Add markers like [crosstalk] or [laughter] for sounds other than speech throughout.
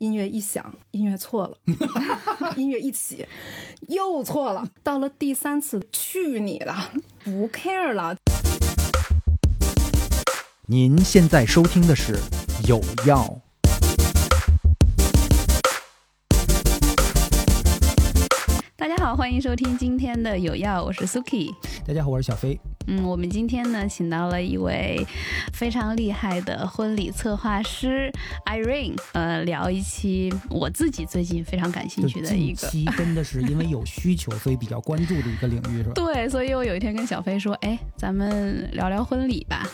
音乐一响，音乐错了，[laughs] 音乐一起又错了。到了第三次，去你的，不 care 了。您现在收听的是《有药》。大家好，欢迎收听今天的有药，我是 Suki。大家好，我是小飞。嗯，我们今天呢，请到了一位非常厉害的婚礼策划师 Irene，呃，聊一期我自己最近非常感兴趣的一个，近期真的是因为有需求，所以比较关注的一个领域，是吧？[laughs] 对，所以我有一天跟小飞说，哎，咱们聊聊婚礼吧。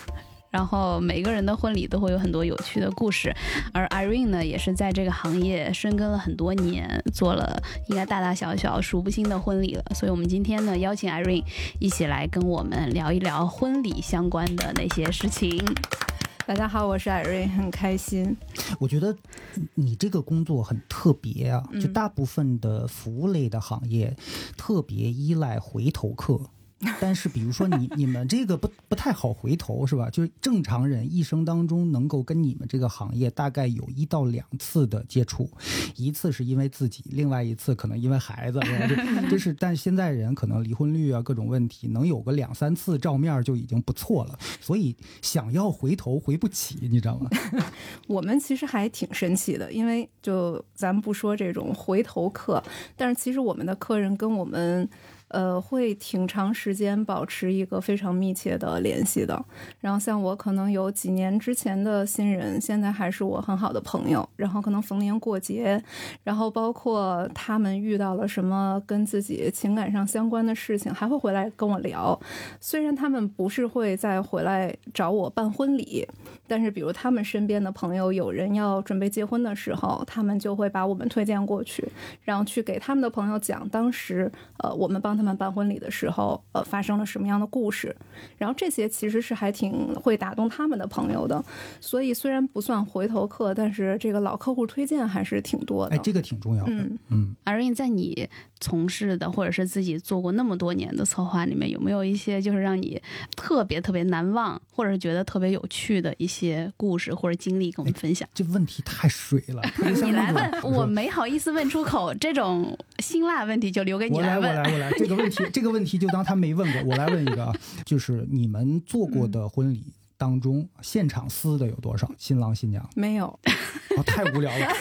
然后每个人的婚礼都会有很多有趣的故事，而 Irene 呢，也是在这个行业深耕了很多年，做了应该大大小小数不清的婚礼了。所以，我们今天呢，邀请 Irene 一起来跟我们聊一聊婚礼相关的那些事情。大家好，我是 Irene，很开心。我觉得你这个工作很特别啊，就大部分的服务类的行业特别依赖回头客。但是，比如说你你们这个不不太好回头是吧？就是正常人一生当中能够跟你们这个行业大概有一到两次的接触，一次是因为自己，另外一次可能因为孩子，就是。但现在人可能离婚率啊各种问题，能有个两三次照面就已经不错了。所以想要回头回不起，你知道吗？[laughs] 我们其实还挺神奇的，因为就咱们不说这种回头客，但是其实我们的客人跟我们。呃，会挺长时间保持一个非常密切的联系的。然后像我可能有几年之前的新人，现在还是我很好的朋友。然后可能逢年过节，然后包括他们遇到了什么跟自己情感上相关的事情，还会回来跟我聊。虽然他们不是会再回来找我办婚礼，但是比如他们身边的朋友有人要准备结婚的时候，他们就会把我们推荐过去，然后去给他们的朋友讲当时呃我们帮。他们办婚礼的时候，呃，发生了什么样的故事？然后这些其实是还挺会打动他们的朋友的。所以虽然不算回头客，但是这个老客户推荐还是挺多的。哎，这个挺重要的。嗯嗯。而你在你从事的或者是自己做过那么多年的策划里面，有没有一些就是让你特别特别难忘，或者是觉得特别有趣的一些故事或者经历，跟我们分享？这问题太水了。[laughs] 你来问，我没好意思问出口。这种辛辣问题就留给你来问。我来，我来，我来。这个问题，这个问题就当他没问过。我来问一个啊，就是你们做过的婚礼当中，现场撕的有多少？新郎新娘没有，哦，太无聊了。[laughs]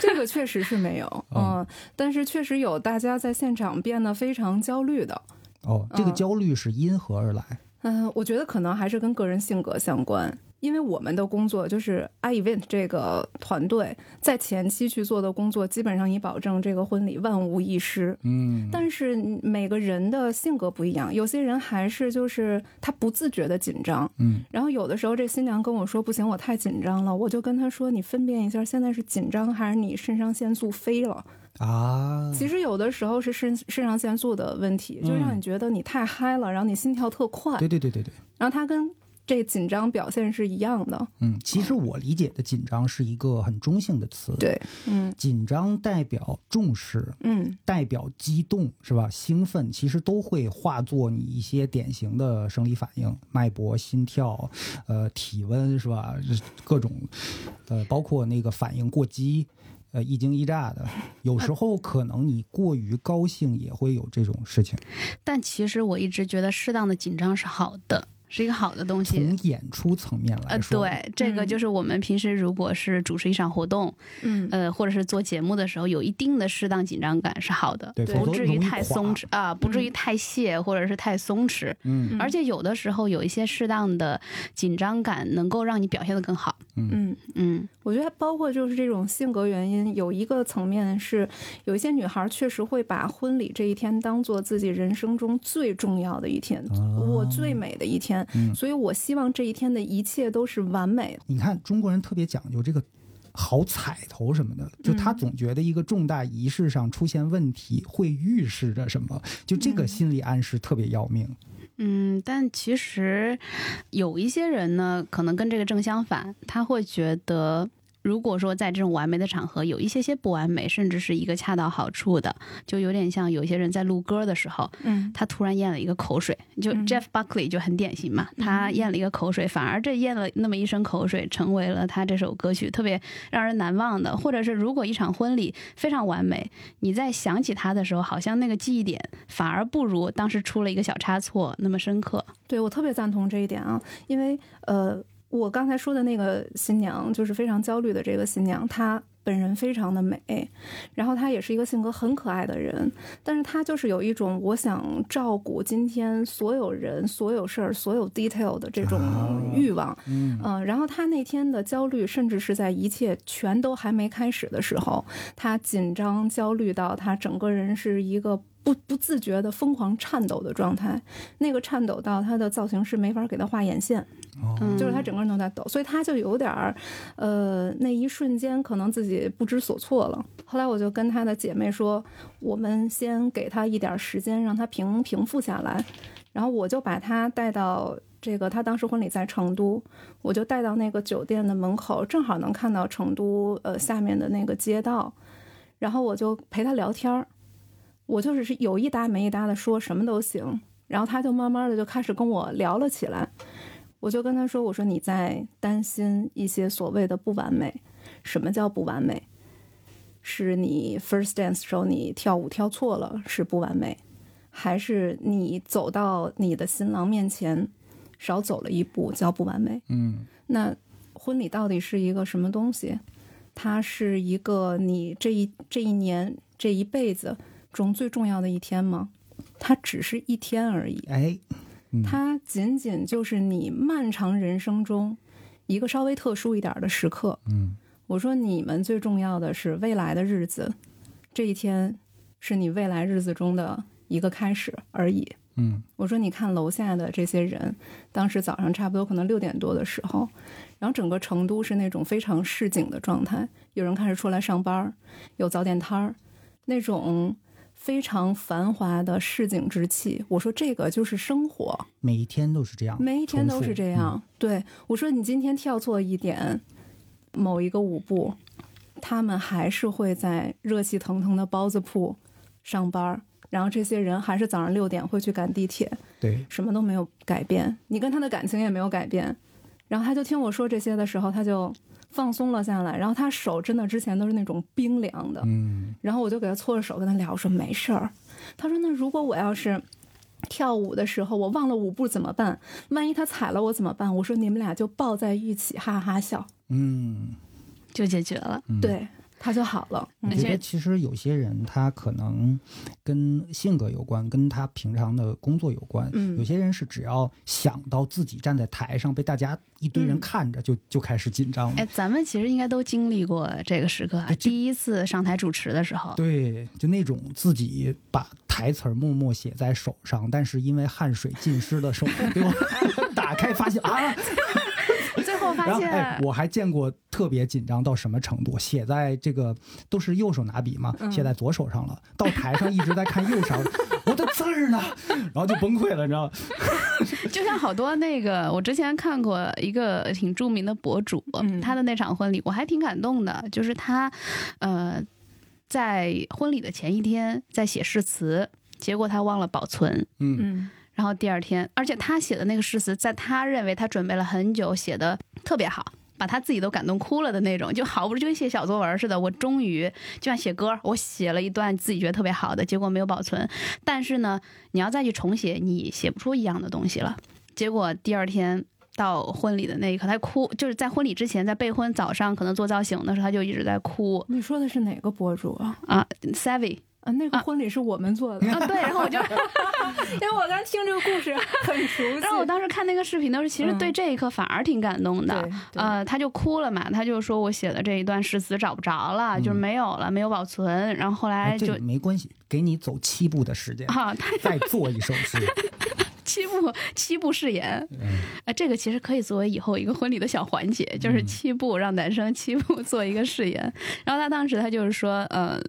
这个确实是没有，嗯，但是确实有大家在现场变得非常焦虑的。哦，这个焦虑是因何而来？嗯，我觉得可能还是跟个人性格相关。因为我们的工作就是 I Event 这个团队在前期去做的工作，基本上以保证这个婚礼万无一失。嗯，但是每个人的性格不一样，有些人还是就是他不自觉的紧张。嗯，然后有的时候这新娘跟我说不行，我太紧张了，我就跟她说你分辨一下，现在是紧张还是你肾上腺素飞了啊？其实有的时候是肾肾上腺素的问题，就让你觉得你太嗨了，然后你心跳特快。对对对对对。然后他跟。这紧张表现是一样的。嗯，其实我理解的紧张是一个很中性的词。对，嗯，紧张代表重视，嗯，代表激动，是吧？兴奋，其实都会化作你一些典型的生理反应，脉搏、心跳，呃，体温，是吧？各种，呃，包括那个反应过激，呃，一惊一乍的。有时候可能你过于高兴也会有这种事情。但其实我一直觉得适当的紧张是好的。是一个好的东西。从演出层面来说，呃，对，这个就是我们平时如果是主持一场活动，嗯，呃，或者是做节目的时候，有一定的适当紧张感是好的，对，不至于太松弛啊，不至于太泄或者是太松弛。嗯，而且有的时候有一些适当的紧张感，能够让你表现的更好。嗯嗯，我觉得包括就是这种性格原因，有一个层面是，有一些女孩确实会把婚礼这一天当做自己人生中最重要的一天，我最美的一天。嗯，所以我希望这一天的一切都是完美的。你看，中国人特别讲究这个好彩头什么的，就他总觉得一个重大仪式上出现问题会预示着什么，就这个心理暗示特别要命。嗯，但其实有一些人呢，可能跟这个正相反，他会觉得如果说在这种完美的场合有一些些不完美，甚至是一个恰到好处的，就有点像有些人在录歌的时候，嗯他突然咽了一个口水，就嗯 Jeff Buckley 就很典型嘛，他咽了一个口水，反而这咽了那么一声口水，成为了他这首歌曲特别让人难忘的。或者是如果一场婚礼非常完美，你在想起他的时候，好像那个记忆点反而不如当时出了一个小差错那么深刻。对我特别赞同这一点啊，因为呃，我刚才说的那个新娘，就是非常焦虑的这个新娘，她本人非常的美，然后她也是一个性格很可爱的人，但是她就是有一种我想照顾今天所有人、所有事儿、所有 detail 的这种欲望，嗯。嗯、然后她那天的焦虑，甚至是在一切全都还没开始的时候，她紧张、焦虑到她整个人是一个不不自觉的疯狂颤抖的状态。那个颤抖到他的造型师没法给他画眼线，就是他整个人都在抖，所以他就有点儿，呃，那一瞬间可能自己不知所措了。后来我就跟他的姐妹说，我们先给他一点儿时间，让他平平复下来。然后我就把他带到这个，他当时婚礼在成都，我就带到那个酒店的门口，正好能看到成都呃下面的那个街道，然后我就陪他聊天儿，我就是是有一搭没一搭的说什么都行，然后他就慢慢的就开始跟我聊了起来，我就跟他说，我说你在担心一些所谓的不完美，什么叫不完美？是你 first dance 时候你跳舞跳错了是不完美，还是你走到你的新郎面前少走了一步叫不完美？嗯那婚礼到底是一个什么东西？它是一个你这一这一年这一辈子中最重要的一天吗？它只是一天而已，哎，嗯它仅仅就是你漫长人生中一个稍微特殊一点的时刻。嗯我说你们最重要的是未来的日子，这一天是你未来日子中的一个开始而已。嗯我说你看楼下的这些人，当时早上差不多可能六点多的时候，然后整个成都是那种非常市井的状态，有人开始出来上班儿，有早点摊儿，那种非常繁华的市井之气。我说这个就是生活，每一天都是这样，每一天都是这样。对我说你今天跳错一点，某一个舞步，他们还是会在热气腾腾的包子铺上班儿。然后这些人还是早上六点会去赶地铁，对，什么都没有改变，你跟他的感情也没有改变。然后他就听我说这些的时候，他就放松了下来。然后他手真的之前都是那种冰凉的，嗯然后我就给他搓着手跟他聊，我说没事儿。他说那如果我要是跳舞的时候我忘了舞步怎么办？万一他踩了我怎么办？我说你们俩就抱在一起哈哈笑，嗯，就解决了。嗯对，他就好了。我觉得其实有些人他可能跟性格有关，跟他平常的工作有关。嗯有些人是只要想到自己站在台上被大家一堆人嗯看着就，就开始紧张了。哎，咱们其实应该都经历过这个时刻啊第一次上台主持的时候，对，就那种自己把台词儿默默写在手上，但是因为汗水浸湿了手，[laughs] 给我打开发现啊，然后现，哎，我还见过特别紧张到什么程度，写在这个都是右手拿笔嘛，嗯。写在左手上了，到台上一直在看右手，[laughs] 我的字儿呢，然后就崩溃了，你知道吗？[laughs] 就像好多那个，我之前看过一个挺著名的博主，嗯。他的那场婚礼我还挺感动的，就是他，呃，在婚礼的前一天在写誓词，结果他忘了保存。嗯。嗯然后第二天，而且他写的那个诗词，在他认为他准备了很久，写的特别好，把他自己都感动哭了的那种，就好不容易就跟写小作文似的。我终于就像写歌，我写了一段自己觉得特别好的，结果没有保存。但是呢，你要再去重写，你写不出一样的东西了。结果第二天到婚礼的那一刻，他哭，就是在婚礼之前，在备婚早上可能做造型的时候，他就一直在哭你说的是哪个博主啊？啊，Savvy 啊，那个婚礼是我们做的，啊，[laughs] 对，然后我就。[laughs] 因为我刚听这个故事很熟悉。[laughs] 然后我当时看那个视频的时候，其实对这一刻反而挺感动的。呃，他就哭了嘛，他就说我写的这一段誓词找不着了，就是没有了，没有保存。然后后来就个没关系，给你走七步的时间，啊，他再做一首诗。七步七步誓言，嗯呃，这个其实可以作为以后一个婚礼的小环节，就是嗯七步让男生七步做一个誓言。然后他当时他就是说，呃。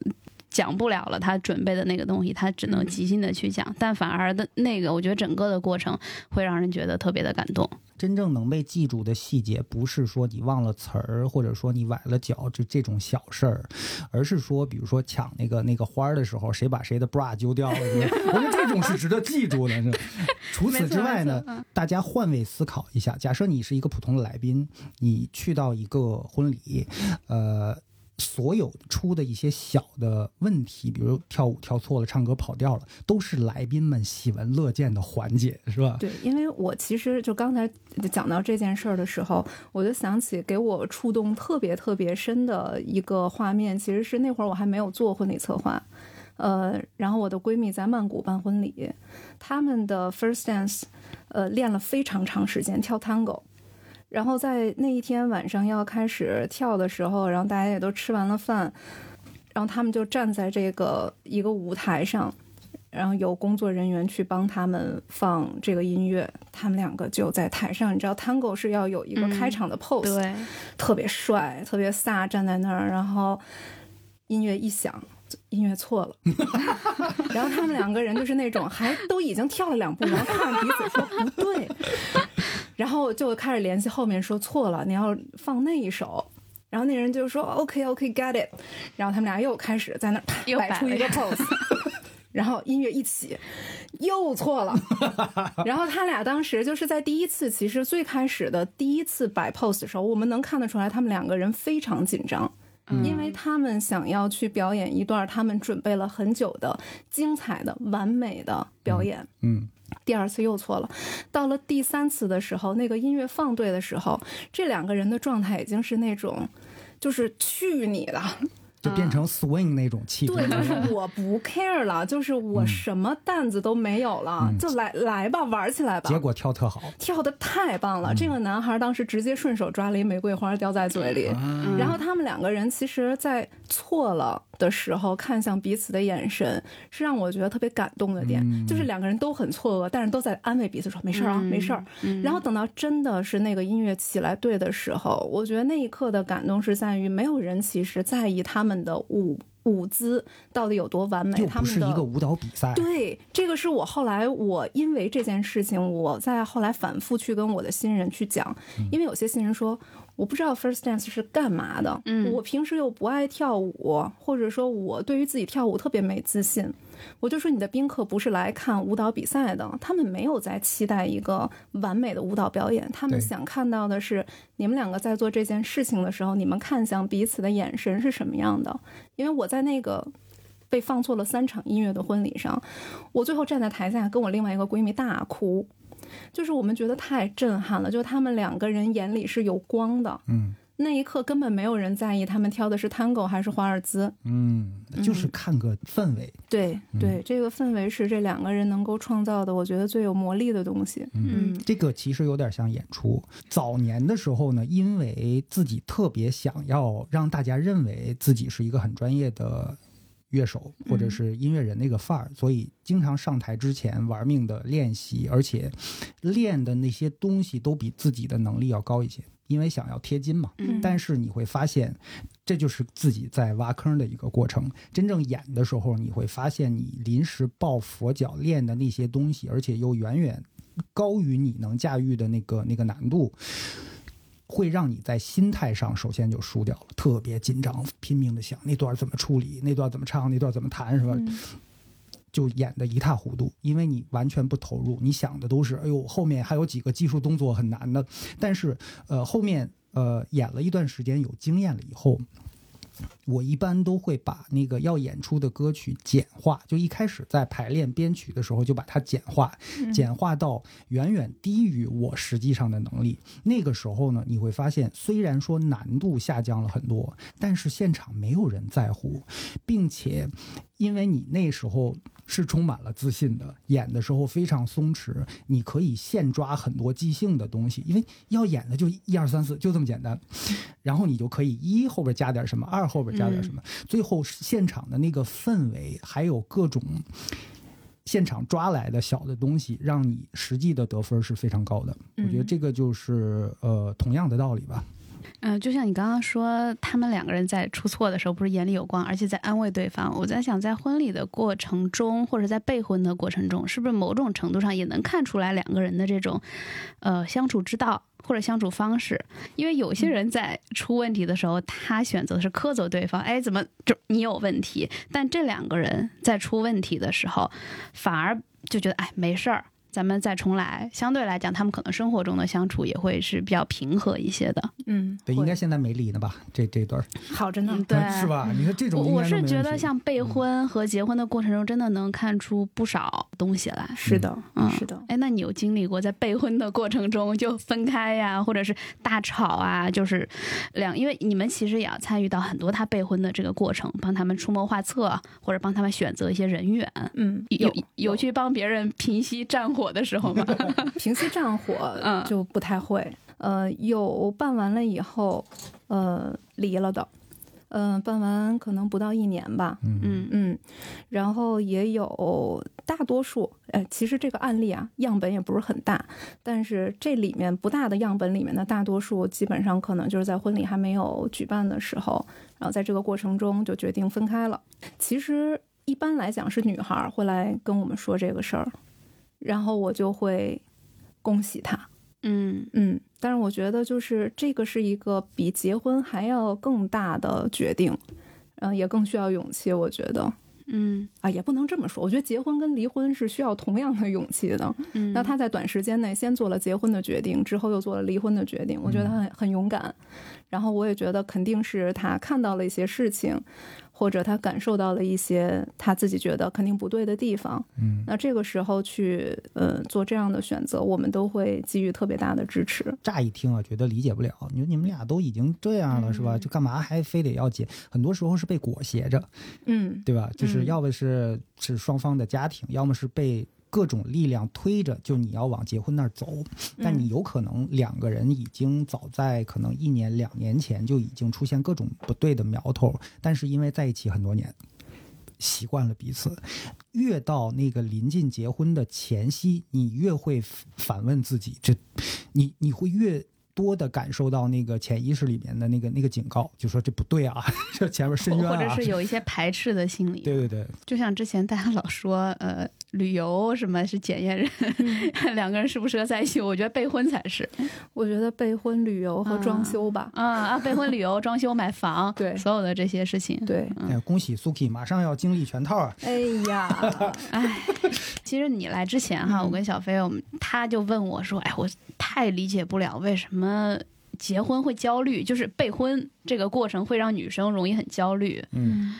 讲不了了，他准备的那个东西，他只能嗯即兴的去讲，但反而的那个，我觉得整个的过程会让人觉得特别的感动。真正能被记住的细节，不是说你忘了词儿，或者说你崴了脚，就这种小事儿，而是说，比如说抢那个那个花儿的时候，谁把谁的 bra 揪掉了，[laughs] 我们这种是值得记住的。[laughs] 除此之外呢，大家换位思考一下，假设你是一个普通的来宾，你去到一个婚礼，呃。所有出的一些小的问题，比如跳舞跳错了、唱歌跑调了，都是来宾们喜闻乐见的环节，是吧？对，因为我其实就刚才讲到这件事儿的时候，我就想起给我触动特别特别深的一个画面，其实是那会儿我还没有做婚礼策划，呃，然后我的闺蜜在曼谷办婚礼，他们的 first dance，呃，练了非常长时间跳 tango。然后在那一天晚上要开始跳的时候，然后大家也都吃完了饭，然后他们就站在这个一个舞台上，然后有工作人员去帮他们放这个音乐，他们两个就在台上。你知道，Tango 是要有一个开场的 pose，对，特别帅，特别飒，站在那儿，然后音乐一响，音乐错了，[laughs] 然后他们两个人就是那种还都已经跳了两步，然后看彼此说不对。然后就开始联系后面说错了，你要放那一首，然后那人就说 OK OK get it，然后他们俩又开始在那儿摆出一个 pose，[laughs] 然后音乐一起又错了，[laughs] 然后他俩当时就是在第一次，其实最开始的第一次摆 pose 的时候，我们能看得出来他们两个人非常紧张，因为他们想要去表演一段他们准备了很久的精彩的完美的表演，嗯。第二次又错了，到了第三次的时候，那个音乐放对的时候，这两个人的状态已经是那种，就是去你的。就变成 swing 那种气氛，对，就是我不 care 了，就是我什么担子都没有了，就来来吧，玩起来吧。结果跳特好，跳的太棒了。这个男孩当时直接顺手抓了一玫瑰花叼在嘴里，然后他们两个人其实，在错了的时候看向彼此的眼神，是让我觉得特别感动的点，就是两个人都很错愕，但是都在安慰彼此说没事啊，没事儿。然后等到真的是那个音乐起来对的时候，我觉得那一刻的感动是在于没有人其实在意他们。的舞舞姿到底有多完美？他们是一个舞蹈比赛。对，这个是我后来我因为这件事情，我在后来反复去跟我的新人去讲，因为有些新人说。我不知道 first dance 是干嘛的，嗯，我平时又不爱跳舞，或者说我对于自己跳舞特别没自信，我就说你的宾客不是来看舞蹈比赛的，他们没有在期待一个完美的舞蹈表演，他们想看到的是你们两个在做这件事情的时候，你们看向彼此的眼神是什么样的。因为我在那个被放错了三场音乐的婚礼上，我最后站在台下跟我另外一个闺蜜大哭。就是我们觉得太震撼了，就他们两个人眼里是有光的，嗯，那一刻根本没有人在意他们挑的是 Tango 还是华尔兹，嗯，就是看个氛围，对对，这个氛围是这两个人能够创造的，我觉得最有魔力的东西，嗯，这个其实有点像演出。早年的时候呢，因为自己特别想要让大家认为自己是一个很专业的。乐手或者是音乐人那个范儿，所以经常上台之前玩命的练习，而且练的那些东西都比自己的能力要高一些，因为想要贴金嘛。但是你会发现，这就是自己在挖坑的一个过程。真正演的时候，你会发现你临时抱佛脚练的那些东西，而且又远远高于你能驾驭的那个那个难度。会让你在心态上首先就输掉了，特别紧张，拼命的想那段怎么处理，那段怎么唱，那段怎么弹，是吧？就演的一塌糊涂，因为你完全不投入，你想的都是，哎呦，后面还有几个技术动作很难的，但是，呃，后面呃演了一段时间，有经验了以后。我一般都会把那个要演出的歌曲简化，就一开始在排练编曲的时候就把它简化，简化到远远低于我实际上的能力。那个时候呢，你会发现，虽然说难度下降了很多，但是现场没有人在乎，并且因为你那时候。是充满了自信的，演的时候非常松弛，你可以现抓很多即兴的东西，因为要演的就一二三四，就这么简单。然后你就可以一后边加点什么，二后边加点什么，最后现场的那个氛围，还有各种现场抓来的小的东西，让你实际的得分是非常高的。我觉得这个就是呃同样的道理吧。嗯，就像你刚刚说，他们两个人在出错的时候，不是眼里有光，而且在安慰对方。我在想，在婚礼的过程中，或者在备婚的过程中，是不是某种程度上也能看出来两个人的这种，呃，相处之道或者相处方式？因为有些人在出问题的时候，他选择的是苛责对方，哎，怎么就你有问题？但这两个人在出问题的时候，反而就觉得，哎，没事儿。咱们再重来，相对来讲，他们可能生活中的相处也会是比较平和一些的。嗯，对，应该现在没离呢吧？这这段 [laughs] 好着呢。对，[laughs] 是吧？你看这种我我是觉得像备婚和结婚的过程中，真的能看出不少东西来。是的，嗯是的。哎，那你有经历过在备婚的过程中就分开呀，或者是大吵啊？就是两，因为你们其实也要参与到很多他备婚的这个过程，帮他们出谋划策，或者帮他们选择一些人员。嗯，有有去帮别人平息战火的时候吗？[laughs] 平息战火嗯就不太会。呃，有办完了以后，呃，离了的。嗯、办完可能不到一年吧。嗯嗯嗯，然后也有大多数，呃，其实这个案例啊，样本也不是很大，但是这里面不大的样本里面的大多数，基本上可能就是在婚礼还没有举办的时候，然后在这个过程中就决定分开了。其实一般来讲是女孩儿会来跟我们说这个事儿，然后我就会恭喜他。嗯嗯，但是我觉得就是这个是一个比结婚还要更大的决定，嗯、也更需要勇气。我觉得嗯啊，也不能这么说。我觉得结婚跟离婚是需要同样的勇气的。嗯，那他在短时间内先做了结婚的决定，之后又做了离婚的决定，我觉得他很很勇敢。然后我也觉得肯定是他看到了一些事情，或者他感受到了一些他自己觉得肯定不对的地方。嗯，那这个时候去呃做这样的选择，我们都会给予特别大的支持。乍一听啊，觉得理解不了。你说你们俩都已经这样了，是吧？嗯就干嘛还非得要结？很多时候是被裹挟着，嗯，对吧？就是嗯要么是是双方的家庭，要么是被各种力量推着，就你要往结婚那儿走。但你有可能两个人已经早在可能一年两年前就已经出现各种不对的苗头，但是因为在一起很多年。习惯了彼此，越到那个临近结婚的前夕，你越会反问自己，这，你你会越多的感受到那个潜意识里面的那个那个警告，就说这不对啊，[laughs] 这前面深渊啊，或者是有一些排斥的心理。对对对，就像之前大家老说，呃，旅游什么是检验人，[laughs] 两个人适不适合在一起？我觉得备婚才是。我觉得备婚、旅游和装修吧。啊啊，备婚、旅游、装修、买房，[laughs] 对所有的这些事情。对，哎，恭喜 Suki 马上要经历全套啊！哎呀，[laughs] 哎，其实你来之前哈，我跟小飞，我们他就问我说：“哎，我太理解不了为什么结婚会焦虑，就是备婚这个过程会让女生容易很焦虑。”嗯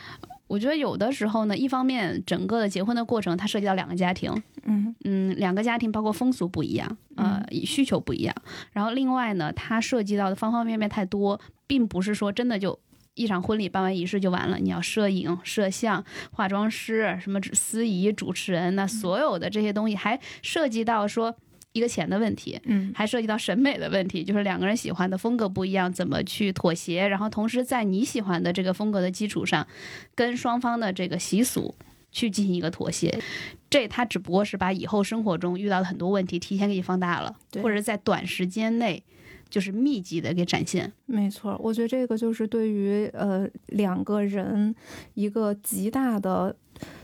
我觉得有的时候呢，一方面整个的结婚的过程，它涉及到两个家庭，嗯嗯，两个家庭包括风俗不一样，呃，需求不一样。然后另外呢，它涉及到的方方面面太多，并不是说真的就一场婚礼办完仪式就完了。你要摄影、摄像、化妆师、什么司仪、主持人，那所有的这些东西还涉及到说一个钱的问题。嗯还涉及到审美的问题，就是两个人喜欢的风格不一样，怎么去妥协，然后同时在你喜欢的这个风格的基础上，跟双方的这个习俗去进行一个妥协。这他只不过是把以后生活中遇到的很多问题提前给你放大了，或者在短时间内就是密集的给展现。没错，我觉得这个就是对于呃两个人一个极大的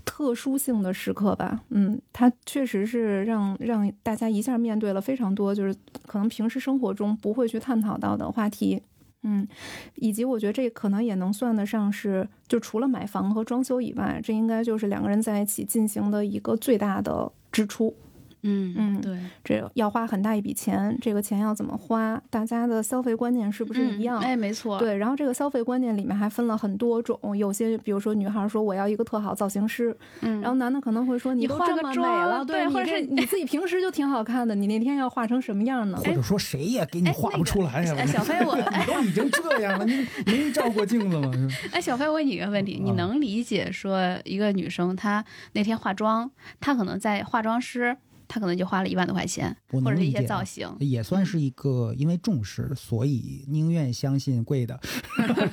特殊性的时刻吧。嗯，它确实是让让大家一下面对了非常多，就是可能平时生活中不会去探讨到的话题。嗯，以及我觉得这可能也能算得上是，就除了买房和装修以外，这应该就是两个人在一起进行的一个最大的支出。嗯嗯对，这要花很大一笔钱，这个钱要怎么花？大家的消费观念是不是一样？嗯哎，没错，对，然后这个消费观念里面还分了很多种，有些比如说女孩说我要一个特好造型师，嗯，然后男的可能会说你都这么美化个妆了，对或者是你自己平时就挺好看的，你那天要化成什么样呢？或者说谁也给你哎画不出来呀、哎小飞我 [laughs] 你都已经这样了，你没照过镜子吗？哎，小飞，我问你一个问题，你啊能理解说一个女生她那天化妆，她可能在化妆师，她可能就花了一万多块钱，我或者是一些造型，也算是一个，因为重视，所以宁愿相信贵的，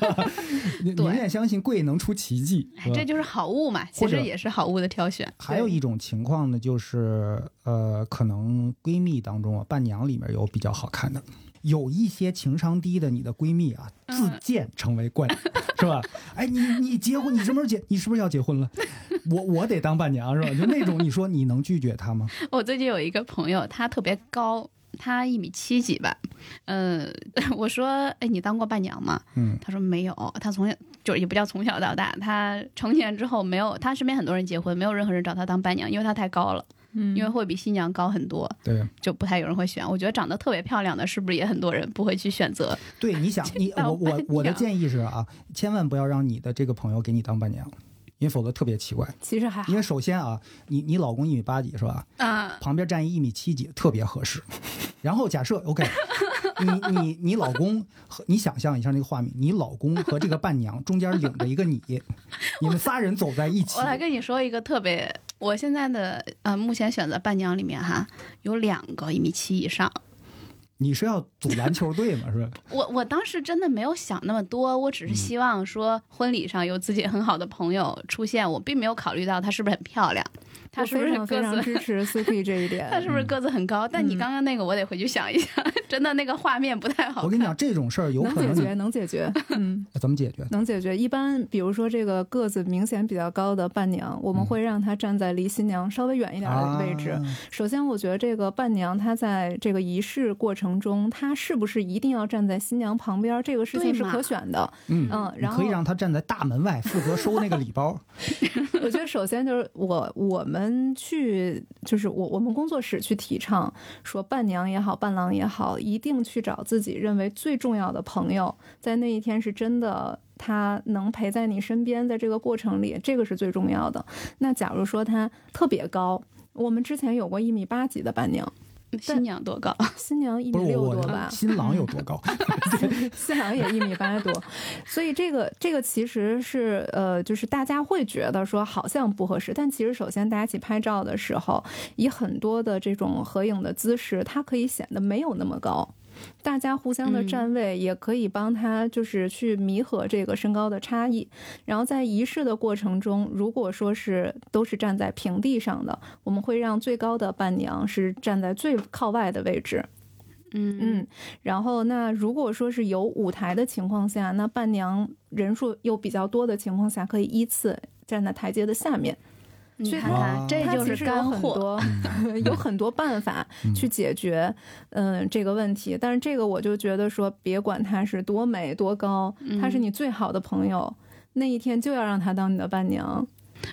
[laughs] 宁宁愿相信贵能出奇迹。哎这就是好物嘛，其实也是好物的挑选。还有一种情况呢，就是呃，可能闺蜜当中啊，伴娘里面有比较好看的，有一些情商低的你的闺蜜啊，自荐成为冠娘，[laughs] 是吧？哎，你你结婚，你什么时候结？你是不是要结婚了？[laughs] 我我得当伴娘，是吧？就那种，你说你能拒绝她吗？[laughs] 我最近有一个朋友，他特别高，他一米七几吧。嗯，我说，哎，你当过伴娘吗？嗯，他说没有，他从小就也不叫从小到大，他成年之后没有，他身边很多人结婚，没有任何人找他当伴娘，因为他太高了，嗯因为会比新娘高很多，对就不太有人会选。我觉得长得特别漂亮的，是不是也很多人不会去选择？对，你想 [laughs] 你当我我我的建议是啊，千万不要让你的这个朋友给你当伴娘，因为否则特别奇怪。其实还好因为首先啊，你你老公一米八几是吧？啊，旁边站一一米七几，特别合适。[laughs] 然后假设 OK，你你你老公和你想象一下那个画面，你老公和这个伴娘中间领着一个你，你们仨人走在一起我，来跟你说一个特别，我现在的呃目前选择伴娘里面哈，有两个一米七以上。你是要组篮球队吗？[laughs] 是吧？我我当时真的没有想那么多，我嗯只是希望说婚礼上有自己很好的朋友出现，我并没有考虑到她是不是很漂亮，她我是不是非常支持 Suki 这一点。[laughs] 她是不是个子很高。但你刚刚那个我得回去想一想，真的那个画面不太好。我跟你讲，这种事儿有可能能解决，能解决，[laughs] 嗯，怎么解决？能解决。一般比如说这个个子明显比较高的伴娘，我们会让她站在离新娘稍微远一点的位置。啊首先，我觉得这个伴娘她在这个仪式过程中，她是不是一定要站在新娘旁边，这个事情是可选的。嗯嗯然后你可以让她站在大门外，负责收那个礼包。[laughs] 我觉得首先就是我我们去就是我我们工作室去提倡说伴娘也好伴郎也好，一定去找自己认为最重要的朋友，在那一天是真的。他能陪在你身边，在这个过程里，这个是最重要的。那假如说他特别高，我们之前有过一米八几的伴娘，新娘多高？[laughs] 新娘一米六多吧，新郎有多高？[laughs] 新郎也一米八多，所以这个这个其实是呃，就是大家会觉得说好像不合适，但其实首先大家一起拍照的时候，以很多的这种合影的姿势，它可以显得没有那么高。大家互相的嗯站位也可以帮他，就是去弥合这个身高的差异。然后在仪式的过程中，如果说是都是站在平地上的，我们会让最高的伴娘是站在最靠外的位置。嗯嗯，然后那如果说是有舞台的情况下，那伴娘人数又比较多的情况下，可以依次站在台阶的下面。你所以它看看，这就是干货。[laughs] 多有很多办法去解决嗯、这个问题。但是这个我就觉得说，别管她是多美多高，她是你最好的朋友，那一天就要让她当你的伴娘。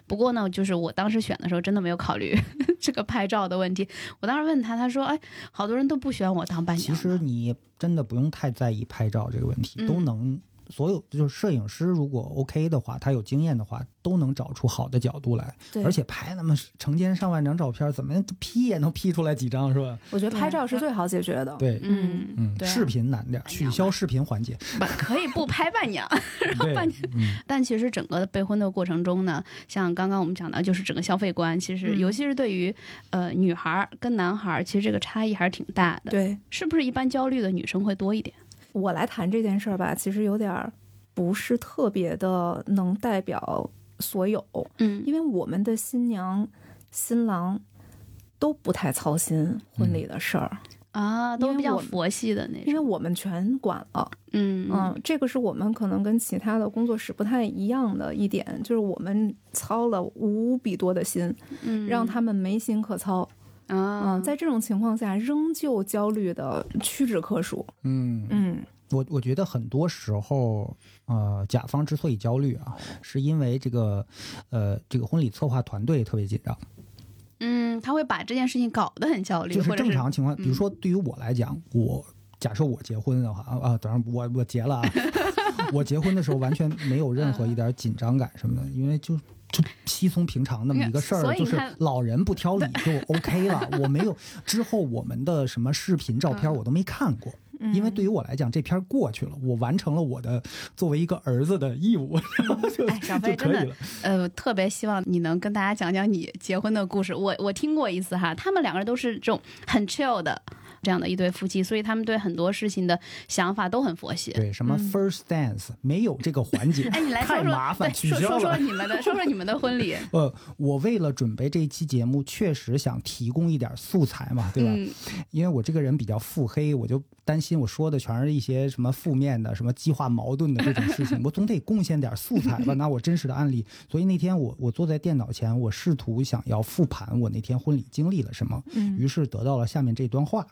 不过呢，就是我当时选的时候真的没有考虑 [laughs] 这个拍照的问题。我当时问他，他说：“哎，好多人都不选我当伴娘。”其实你真的不用太在意拍照这个问题，嗯都能。所有就是摄影师，如果 OK 的话，他有经验的话，都能找出好的角度来。对而且拍那么成千上万张照片，怎么 P 也能 P 出来几张，是吧？我觉得拍照是最好解决的。对，嗯，嗯，视频难点，取消视频环节。[laughs] 可以不拍伴娘。[laughs] 然后，伴娘，但其实整个备婚的过程中呢，像刚刚我们讲的，就是整个消费观，其实嗯尤其是对于呃女孩儿跟男孩儿，其实这个差异还是挺大的。对是不是一般焦虑的女生会多一点？我来谈这件事儿吧，其实有点儿不是特别的能代表所有，嗯因为我们的新娘、新郎都不太操心婚礼的事儿，啊，都比较佛系的那种因为。我们全管了。嗯嗯，这个是我们可能跟其他的工作室不太一样的一点，就是我们操了无比多的心，嗯，让他们没心可操。啊，嗯，在这种情况下，仍旧焦虑的屈指可数。嗯嗯我我觉得很多时候，呃，甲方之所以焦虑啊，是因为这个，呃，这个婚礼策划团队特别紧张。嗯，他会把这件事情搞得很焦虑，就是正常情况，比如嗯说对于我来讲，我假设我结婚的话啊啊，当然我我结了啊，[laughs] 我结婚的时候完全没有任何一点紧张感什么的，因为就。就稀松平常那么一个事儿，就是老人不挑理 [laughs] 就 OK 了。我没有之后我们的什么视频、照片嗯我都没看过，因为对于我来讲，这片过去了，我完成了我的作为一个儿子的义务，[laughs] 就哎，小就飞真的可以了。呃，特别希望你能跟大家讲讲你结婚的故事。我我听过一次哈，他们两个人都是这种很 chill 的，这样的一对夫妻，所以他们对很多事情的想法都很佛系。对，什么 first dance 没有这个环节，哎，你来说说，麻烦，对，取消说说说。你们的，[laughs] 说说你们的婚礼，呃，我为了准备这一期节目，确实想提供一点素材嘛，对吧？嗯，因为我这个人比较腹黑，我就担心我说的全是一些什么负面的、什么激化矛盾的这种事情，我总得贡献点素材吧，[laughs] 拿我真实的案例。所以那天我我坐在电脑前，我试图想要复盘我那天婚礼经历了什么，嗯于是得到了下面这段话：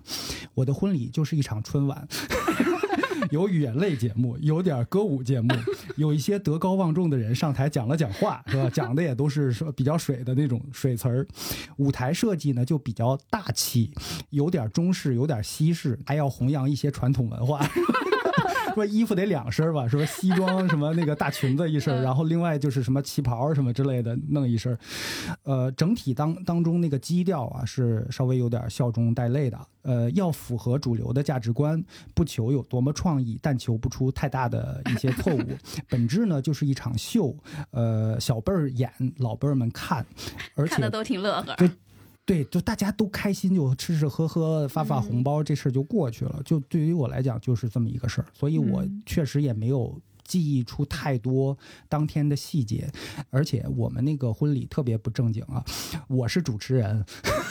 我的婚礼就是一场春晚。[laughs] 有语言类节目，有点歌舞节目，有一些德高望重的人上台讲了讲话，是吧？讲的也都是说比较水的那种水词儿。舞台设计呢就比较大气，有点中式，有点西式，还要弘扬一些传统文化。[laughs] 说衣服得两身儿吧，说西装什么那个大裙子一身，然后另外就是什么旗袍什么之类的弄一身。呃，整体当当中那个基调啊是稍微有点笑中带泪的。呃，要符合主流的价值观，不求有多么创意，但求不出太大的一些错误。[laughs] 本质呢就是一场秀，呃，小辈儿演，老辈儿们看，而且看的都挺乐呵。对对，就大家都开心，就吃吃喝喝，发发红包，这事儿就过去了。就对于我来讲，就是这么一个事儿，所以我嗯确实也没有。记忆出太多当天的细节，而且我们那个婚礼特别不正经啊！我是主持人，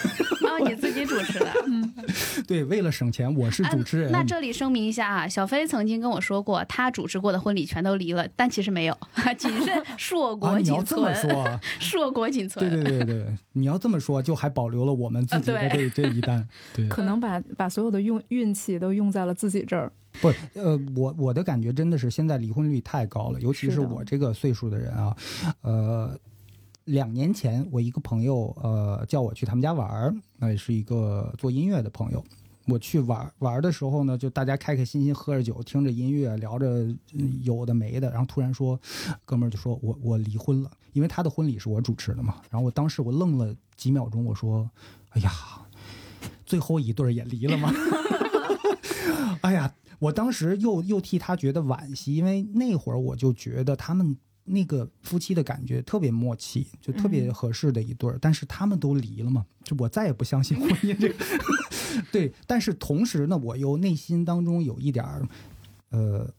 [laughs] 你自己主持的。[laughs] 对，为了省钱，我是主持人。那这里声明一下啊，小飞曾经跟我说过，他主持过的婚礼全都离了，但其实没有，[laughs] 谨慎硕啊，果仅你要这么存，说，硕果仅存。对对对对，你要这么说，就还保留了我们自己的啊这这一单。对，可能把把所有的用运气都用在了自己这儿。不，呃，我我的感觉真的是现在离婚率太高了，尤其是我这个岁数的人啊，呃，两年前我一个朋友呃叫我去他们家玩儿，那也是一个做音乐的朋友。我去玩玩的时候呢，就大家开开心心喝着酒，听着音乐，聊着嗯有的没的，然后突然说，哥们儿就说我我离婚了，因为他的婚礼是我主持的嘛。然后我当时我愣了几秒钟，我说，哎呀，最后一对儿也离了吗？[laughs] [laughs] 哎呀，我当时又又替他觉得惋惜，因为那会儿我就觉得他们那个夫妻的感觉特别默契，就特别合适的一对儿，但是他们都离了嘛，就我再也不相信婚姻这个。[laughs] 对，但是同时呢，我又内心当中有一点儿呃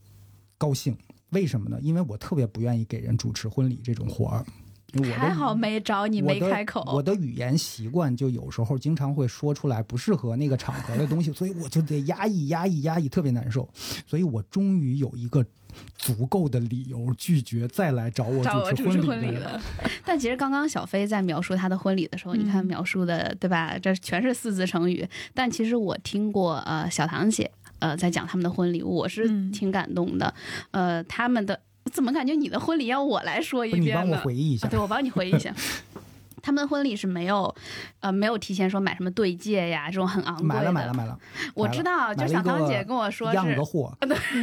高兴，为什么呢？因为我特别不愿意给人主持婚礼这种活儿。还好没找你，没开口。我的语言习惯就有时候经常会说出来不适合那个场合的东西，[laughs] 所以我就得压抑、压抑、压抑，特别难受。所以我终于有一个足够的理由拒绝再来找我找我主持婚礼了，[laughs] 但其实刚刚小飞在描述他的婚礼的时候，你看嗯描述的对吧？这全是四字成语。但其实我听过呃小唐姐呃在讲他们的婚礼，我是嗯挺感动的。呃，他们的怎么感觉你的婚礼要我来说一不是你帮我遍呢？回忆一下啊，对，我帮你回忆一下。[laughs] 他们的婚礼是没有，呃，没有提前说买什么对戒呀，这种很昂贵的。买了买了买了，我知道，就小堂姐跟我说是样子，货，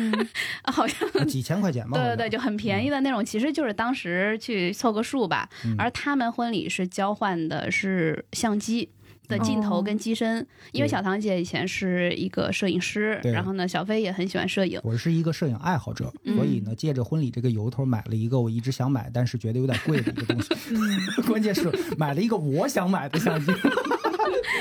[laughs] 好像 [laughs] 几千块钱吧。对对对，就很便宜的那种，其实就是当时去凑个数吧。嗯而他们婚礼是交换的是相机。的镜头跟机身，因为小唐姐以前是一个摄影师，然后呢，小飞也很喜欢摄影，我是一个摄影爱好者，嗯所以呢，借着婚礼这个由头，买了一个我一直想买，但是觉得有点贵的一个东西。[laughs] 嗯关键是买了一个我想买的相机。[laughs]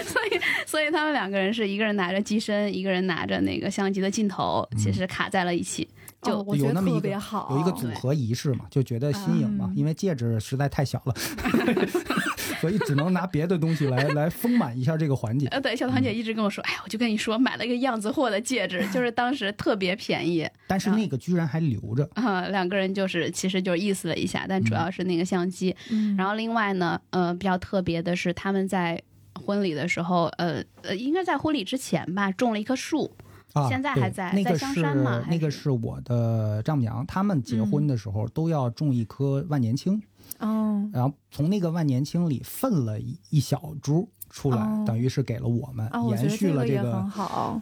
所以所以他们两个人是一个人拿着机身，一个人拿着那个相机的镜头，其实卡在了一起。就哦我觉得特有那么一个别好，有一个组合仪式嘛，就觉得新颖嘛，嗯因为戒指实在太小了，[laughs] 所以只能拿别的东西来 [laughs] 来丰满一下这个环节。呃，对，小唐姐一直跟我说，哎，我就跟你说，买了一个样子货的戒指，就是当时特别便宜，[laughs] 但是那个居然还留着，啊、两个人就是其实就是意思了一下，但主要是那个相机。嗯，然后另外呢，呃，比较特别的是他们在婚礼的时候，呃呃，应该在婚礼之前吧，种了一棵树。啊，现在还在在那个是香山吗那个是是我的丈母娘，他们结婚的时候都要种一棵万年青，哦，然后从那个万年青里分了一一小株出来，哦等于是给了我们，延续了这个也很好，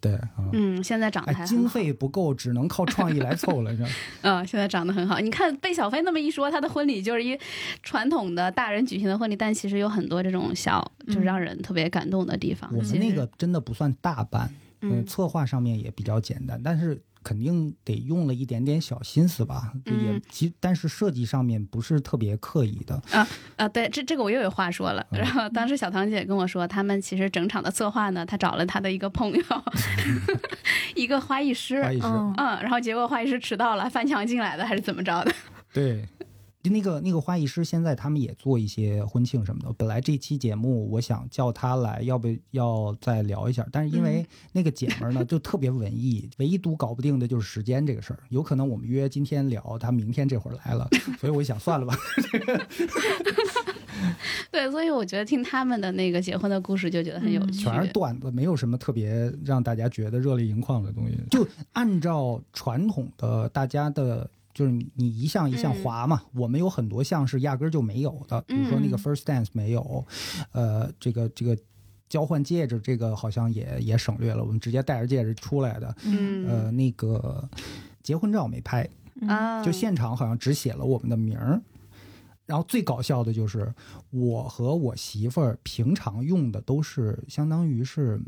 对啊。嗯，现在长得哎，经还很好。费不够，只能靠创意来凑了，是吧？[laughs] 嗯，现在长得很好。你看被小飞那么一说，他的婚礼就是一传统的大人举行的婚礼，但其实有很多这种小，就是让人特别感动的地方。我们那个真的不算大办，策划上面也比较简单，但是肯定得用了一点点小心思吧，就也嗯其但是设计上面不是特别刻意的。啊啊，对，这这个我又有话说了。嗯然后当时小唐姐跟我说，他们其实整场的策划呢，他找了他的一个朋友，[laughs] 一个花艺师，花艺师，嗯嗯，然后结果花艺师迟到了，翻墙进来的还是怎么着的？对。就那个那个花艺师，现在他们也做一些婚庆什么的。本来这期节目我想叫他来，要不要再聊一下？但是因为那个姐们儿呢，就特别文艺，唯独搞不定的就是时间这个事儿。有可能我们约今天聊，他明天这会儿来了，所以我想算了吧。[laughs] 对，所以我觉得听他们的那个结婚的故事就觉得很有嗯趣。全是段子，没有什么特别让大家觉得热泪盈眶的东西。就按照传统的大家的。就是你你一项一项嗯。划嘛，我们有很多项是压根儿就没有的，比如说那个嗯。First dance 没有，呃，这个这个交换戒指这个好像也也省略了，我们直接带着戒指出来的，嗯。呃，那个结婚照没拍，啊，就现场好像只写了我们的名儿。然后最搞笑的就是，我和我媳妇儿平常用的都是相当于是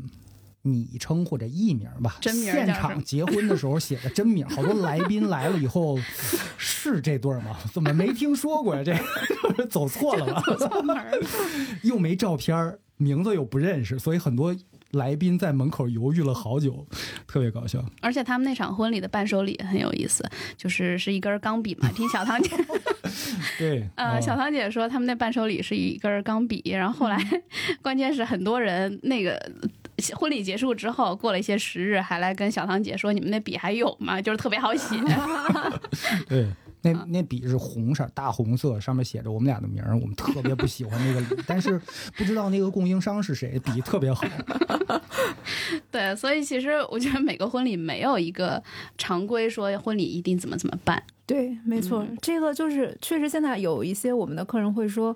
昵称或者艺名吧，真名现场结婚的时候写的真名，[laughs] 好多来宾来了以后，是这对吗？[laughs] 怎么没听说过呀？这 [laughs] 走错了吧？错门了。又没照片，名字又不认识，所以很多来宾在门口犹豫了好久，特别搞笑。而且他们那场婚礼的伴手礼很有意思，就是是一根钢笔嘛。听小唐姐，对，呃，哦小唐姐说他们那伴手礼是一根钢笔，然后后来，关键是很多人那个。婚礼结束之后，过了一些时日，还来跟小唐姐说：“你们那笔还有吗？就是特别好写。[laughs] 对，[laughs] 那那笔是红色，大红色，上面写着我们俩的名儿。我们特别不喜欢那个，[laughs] 但是不知道那个供应商是谁，笔特别好。对，所以其实我觉得每个婚礼没有一个常规说婚礼一定怎么怎么办。对，没错，嗯这个就是确实现在有一些我们的客人会说，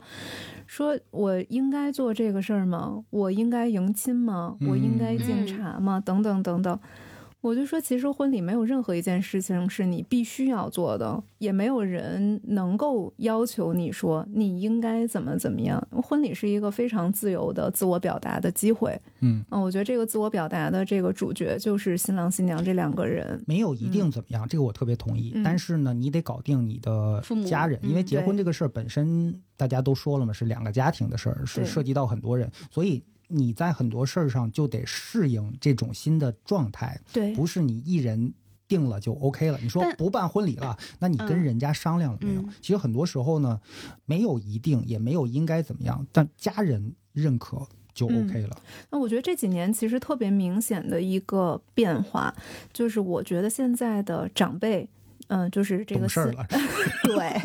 说我应该做这个事儿吗？我应该迎亲吗？我应该敬嗯茶吗？等等等等。我就说，其实婚礼没有任何一件事情是你必须要做的，也没有人能够要求你说你应该怎么怎么样。婚礼是一个非常自由的自我表达的机会。嗯，嗯，我觉得这个自我表达的这个主角就是新郎新娘这两个人。没有一定怎么样，这个我特别同意。嗯但是呢，你得搞定你的父母家人，因为嗯结婚这个事儿本身大家都说了嘛，是两个家庭的事儿，是涉及到很多人，所以你在很多事儿上就得适应这种新的状态。对，不是你一人定了就 OK 了。你说不办婚礼了，那你跟嗯人家商量了没有？嗯其实很多时候呢，没有一定，也没有应该怎么样，但家人认可就嗯 OK 了。那我觉得这几年其实特别明显的一个变化，就是我觉得现在的长辈。嗯，就是这个事儿了，[laughs] 对，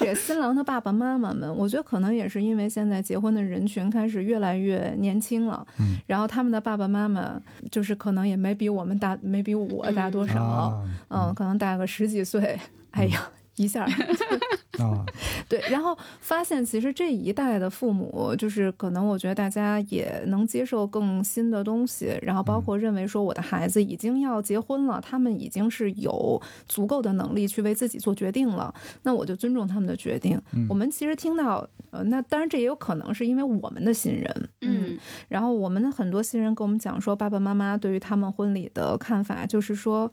这个新郎的爸爸妈妈们，我觉得可能也是因为现在结婚的人群开始越来越年轻了，嗯然后他们的爸爸妈妈就是可能也没比我们大，没比我大多少，啊嗯，可能大个十几岁，哎呀，一下 [laughs] 啊，[laughs] 对，然后发现其实这一代的父母，就是可能我觉得大家也能接受更新的东西，然后包括认为说我的孩子已经要结婚了，他们已经是有足够的能力去为自己做决定了，那我就尊重他们的决定。嗯我们其实听到，呃，那当然这也有可能是因为我们的新人，嗯然后我们的很多新人跟我们讲说，爸爸妈妈对于他们婚礼的看法就是说，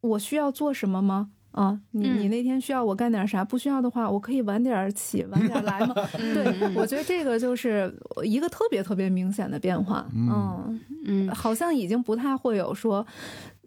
我需要做什么吗？啊，你嗯你那天需要我干点啥？不需要的话，我可以晚点儿起，晚点儿来吗？[laughs] 对，我觉得这个就是一个特别特别明显的变化。嗯，嗯好像已经不太会有说。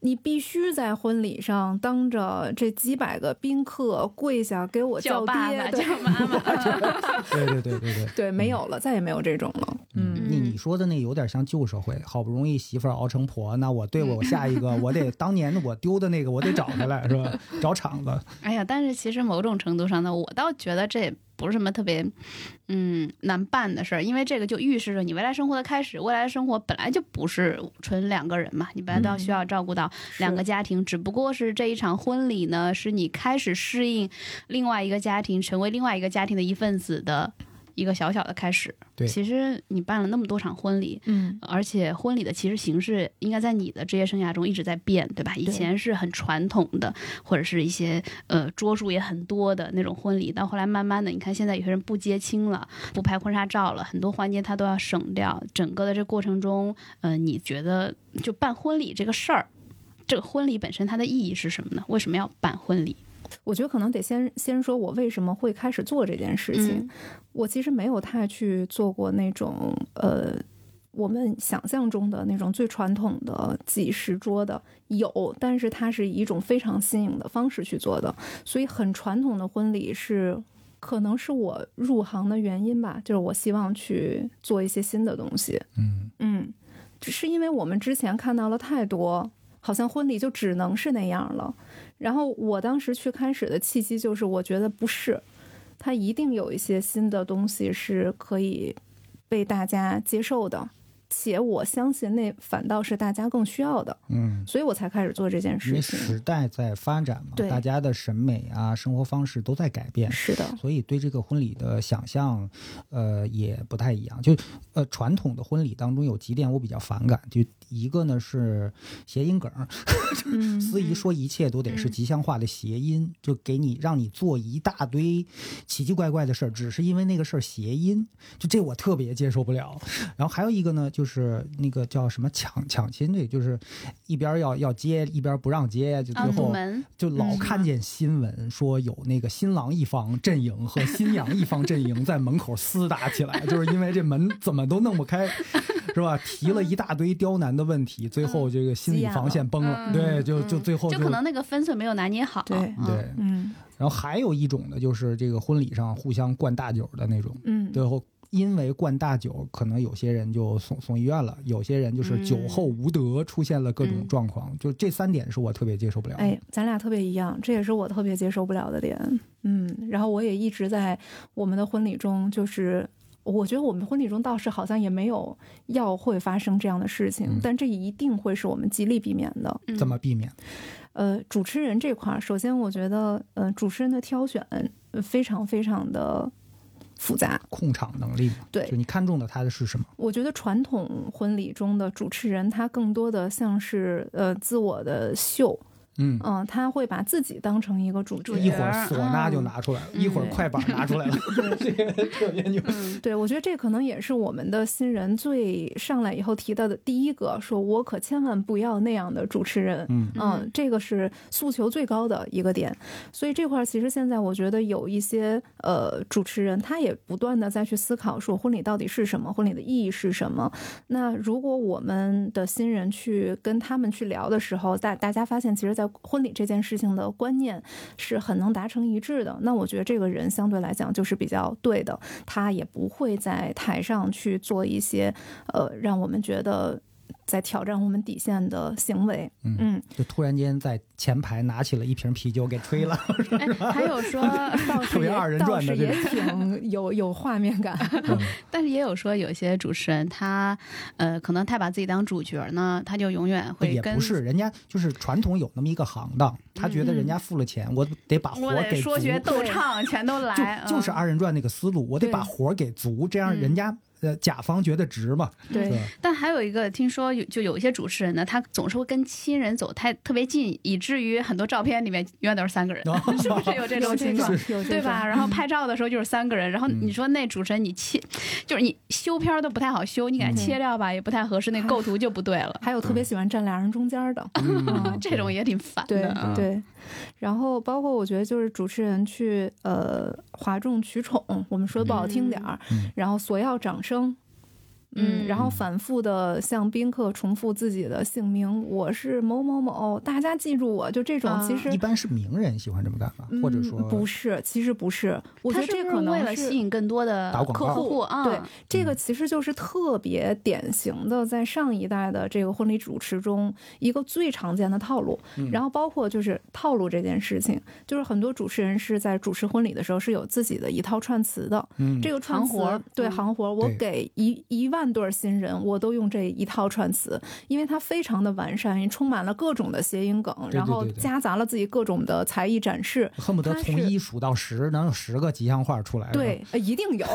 你必须在婚礼上当着这几百个宾客跪下给我叫爹，爸爸叫妈妈，[laughs] 对对对对对。对，没有了，再也没有这种了。嗯你你说的那有点像旧社会，好不容易媳妇熬成婆，那我对我下一个，我得 [laughs] 当年我丢的那个，我得找回来，是吧？找场子。哎呀，但是其实某种程度上呢，我倒觉得这也不是什么特别，嗯，难办的事儿，因为这个就预示着你未来生活的开始。未来的生活本来就不是纯两个人嘛，你本来都要需要照顾到两个家庭，只不过是这一场婚礼呢，是你开始适应另外一个家庭，成为另外一个家庭的一份子的一个小小的开始。对其实你办了那么多场婚礼，嗯而且婚礼的其实形式应该在你的职业生涯中一直在变，对吧？以前是很传统的，或者是一些呃桌数也很多的那种婚礼，到后来慢慢的，你看现在有些人不接亲了，不拍婚纱照了，很多环节他都要省掉。整个的这过程中，呃，你觉得就办婚礼这个事儿？这个婚礼本身它的意义是什么呢？为什么要办婚礼？我觉得可能得先先说我为什么会开始做这件事情。嗯我其实没有太去做过那种呃。我们想象中的那种最传统的几十桌的有，但是它是以一种非常新颖的方式去做的，所以很传统的婚礼是可能是我入行的原因吧，就是我希望去做一些新的东西。嗯嗯，只是因为我们之前看到了太多，好像婚礼就只能是那样了。然后我当时去开始的契机就是，我觉得不是，它一定有一些新的东西是可以被大家接受的，且我相信那反倒是大家更需要的，嗯，所以我才开始做这件事因为。时代在发展嘛，对。大家的审美啊、生活方式都在改变，是的，所以对这个婚礼的想象，呃，也不太一样。就呃，传统的婚礼当中有几点我比较反感，就一个呢是谐音梗 [laughs] 司仪说一切都得是吉祥话的谐音，就给你让你做一大堆奇奇怪怪的事儿，只是因为那个事儿谐音，就这我特别接受不了。然后还有一个呢，就是那个叫什么抢抢亲，这就是一边要要接，一边不让接，就啊，最后。就老嗯看见新闻说有那个新郎一方阵营和新娘一方阵营在门口厮打起来，就是因为这门怎么都弄不开，是吧？提了一大堆刁难的问题，最后这个心理防线崩了，嗯对，就就最后就可能那个分寸没有拿捏好。对嗯对。嗯然后还有一种呢，就是这个婚礼上互相灌大酒的那种，嗯，最后。因为灌大酒，可能有些人就送送医院了，有些人就是酒后无德，出现了各种嗯状况。就这三点是我特别接受不了的。哎，咱俩特别一样，这也是我特别接受不了的点。嗯，然后我也一直在我们的婚礼中，就是我觉得我们婚礼中倒是好像也没有要会发生这样的事情，嗯但这一定会是我们极力避免的。嗯怎么避免？呃，主持人这块儿，首先我觉得，呃，主持人的挑选呃非常非常的复杂。控场能力嘛，对就你看中的他的是什么？我觉得传统婚礼中的主持人，他更多的像是呃自我的秀，嗯，嗯、他会把自己当成一个主角，主角一会儿唢呐就嗯拿出来了，嗯一会儿快板拿出来了，[laughs] 这个特别牛。嗯对，我觉得这可能也是我们的新人最上来以后提到的第一个，说我可千万不要那样的主持人。嗯嗯，这个是诉求最高的一个点，所以这块儿其实现在我觉得有一些呃主持人，他也不断的在去思考说婚礼到底是什么，婚礼的意义是什么。那如果我们的新人去跟他们去聊的时候，大大家发现，其实，在婚礼这件事情的观念是很能达成一致的，那我觉得这个人相对来讲就是比较对的，他也不会在台上去做一些呃让我们觉得在挑战我们底线的行为。嗯嗯，就突然间在前排拿起了一瓶啤酒给吹了，哎，[laughs] 还有说，[laughs] 倒是二人倒是也转的这种挺有有画面感。嗯 [laughs] 但是也有说，有些主持人他，呃，可能太把自己当主角呢，他就永远会跟也不是，人家就是传统有那么一个行当，他觉得人家付了钱，我得把活给足，说学逗唱全都来，就就是嗯二人转那个思路，我得把活给足，这样嗯人家呃甲方觉得值嘛，对？但还有一个，听说有就有一些主持人呢，他总是会跟亲人走太特别近，以至于很多照片里面永远都是三个人，[laughs] 是不是有这种情况对吧？然后拍照的时候就是三个人，然后嗯你说那主持人你切，就是你修片儿都不太好修，你给他嗯切掉吧也不太合适，那构图就不对了。还有特别喜欢站俩人中间的，嗯 [laughs] 这种也挺烦对的。嗯对。然后包括我觉得就是主持人去呃哗众取宠，我们说的不好听点儿，嗯然后索要掌声。嗯，嗯然后反复的向宾客重复自己的姓名，我是某某某，大家记住我，就这种啊。其实一般是名人喜欢这么干吧，或者嗯说不是，其实不是，我觉得这可能为了吸引更多的打广告客户啊，对，这嗯。个其实就是特别典型的，在上一代的这个婚礼主持中一个最常见的套路。嗯。然后包括就是套路这件事情，就是很多主持人是在主持婚礼的时候是有自己的一套串词的。嗯。这个串词行活对嗯。行活，我给一一万对新人，我都用这一套串词，因为它非常的完善，也充满了各种的谐音梗，然后夹杂了自己各种的才艺展示。恨不得从一数到十，能有十个吉祥话出来。对，呃一定有。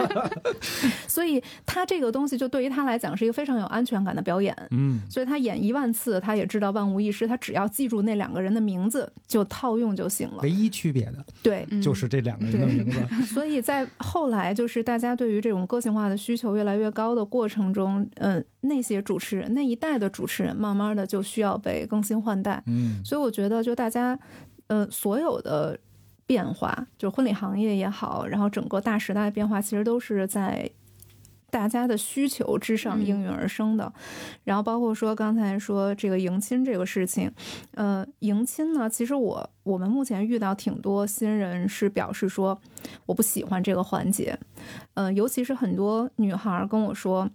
[laughs] 所以他这个东西就对于他来讲是一个非常有安全感的表演。嗯，所以他演一万次，他也知道万无一失。他只要记住那两个人的名字，就套用就行了唯。一区别的对，嗯就是这两个人的名字。[laughs] 所以在后来，就是大家对于这种个性化的需求越来来越高的过程中，嗯、那些主持人那一代的主持人，慢慢的就需要被更新换代。嗯所以我觉得，就大家，呃，所有的变化，就婚礼行业也好，然后整个大时代变化，其实都是在大家的需求之上嗯。应运而生的。然后包括说刚才说这个迎亲这个事情，呃，迎亲呢，其实我我们目前遇到挺多新人是表示说我不喜欢这个环节，呃，尤其是很多女孩儿跟我说。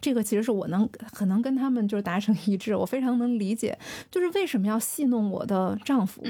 这个其实是我能很能跟他们就是达成一致，我非常能理解，就是为什么要戏弄我的丈夫，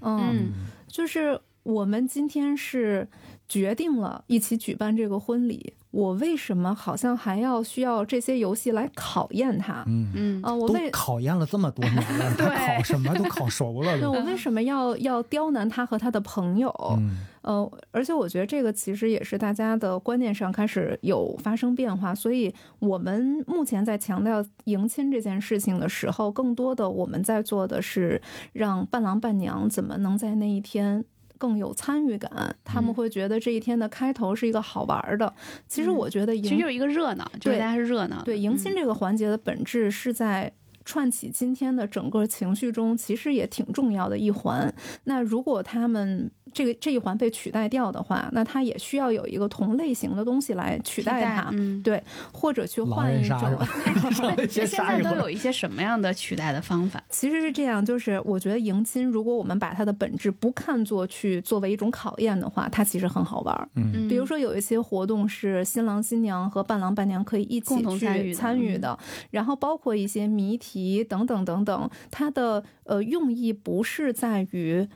嗯。就是我们今天是决定了一起举办这个婚礼，我为什么好像还要需要这些游戏来考验他？嗯，嗯啊，我都为考验了这么多年了，[laughs] [laughs] 他对考什么都考熟了都。那我为什么要要刁难他和他的朋友？嗯呃，而且我觉得这个其实也是大家的观念上开始有发生变化，所以我们目前在强调迎亲这件事情的时候，更多的我们在做的是让伴郎伴娘怎么能在那一天。更有参与感，他们嗯会觉得这一天的开头是一个好玩儿的。其实嗯我觉得迎其实就是一个热闹，就是对大家是热闹。对迎亲嗯这个环节的本质是在串起今天的整个情绪中，其实也挺重要的一环。那如果他们这个这一环被取代掉的话，那它也需要有一个同类型的东西来取代它，嗯，对，或者去换一种人杀是。吧？[laughs] 上来先现在都。有一些什么样的取代的方法？其实是这样，就是我觉得迎亲，如果我们把它的本质不看作去作为一种考验的话，它其实很好玩儿。嗯嗯比如说有一些活动是新郎新娘和伴郎伴娘可以一起共同参与去的嗯参与的，然后包括一些谜题等等等等，它的呃用意不是在于。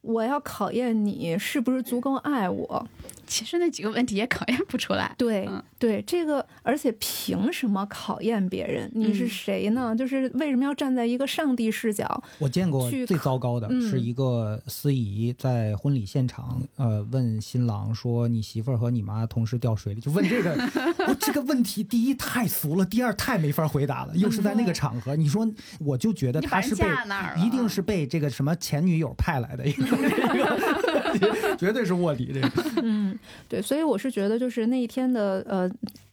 我要考验你是不是足够爱我，其实那几个问题也考验不出来。对、嗯对，这个而且凭什么考验别人？你是嗯谁呢？就是为什么要站在一个上帝视角？我见过最糟糕的嗯是一个司仪在婚礼现场，呃，问新郎说：“你媳妇儿和你妈同时掉水里？”就问这个，[laughs] 我这个问题，第一太俗了，第二太没法回答了，又是在那个场合，你说，我就觉得他是被一定是被这个什么前女友派来的，[laughs] 一个绝对是卧底这个。[laughs] 嗯，对，所以我是觉得，就是那一天的呃，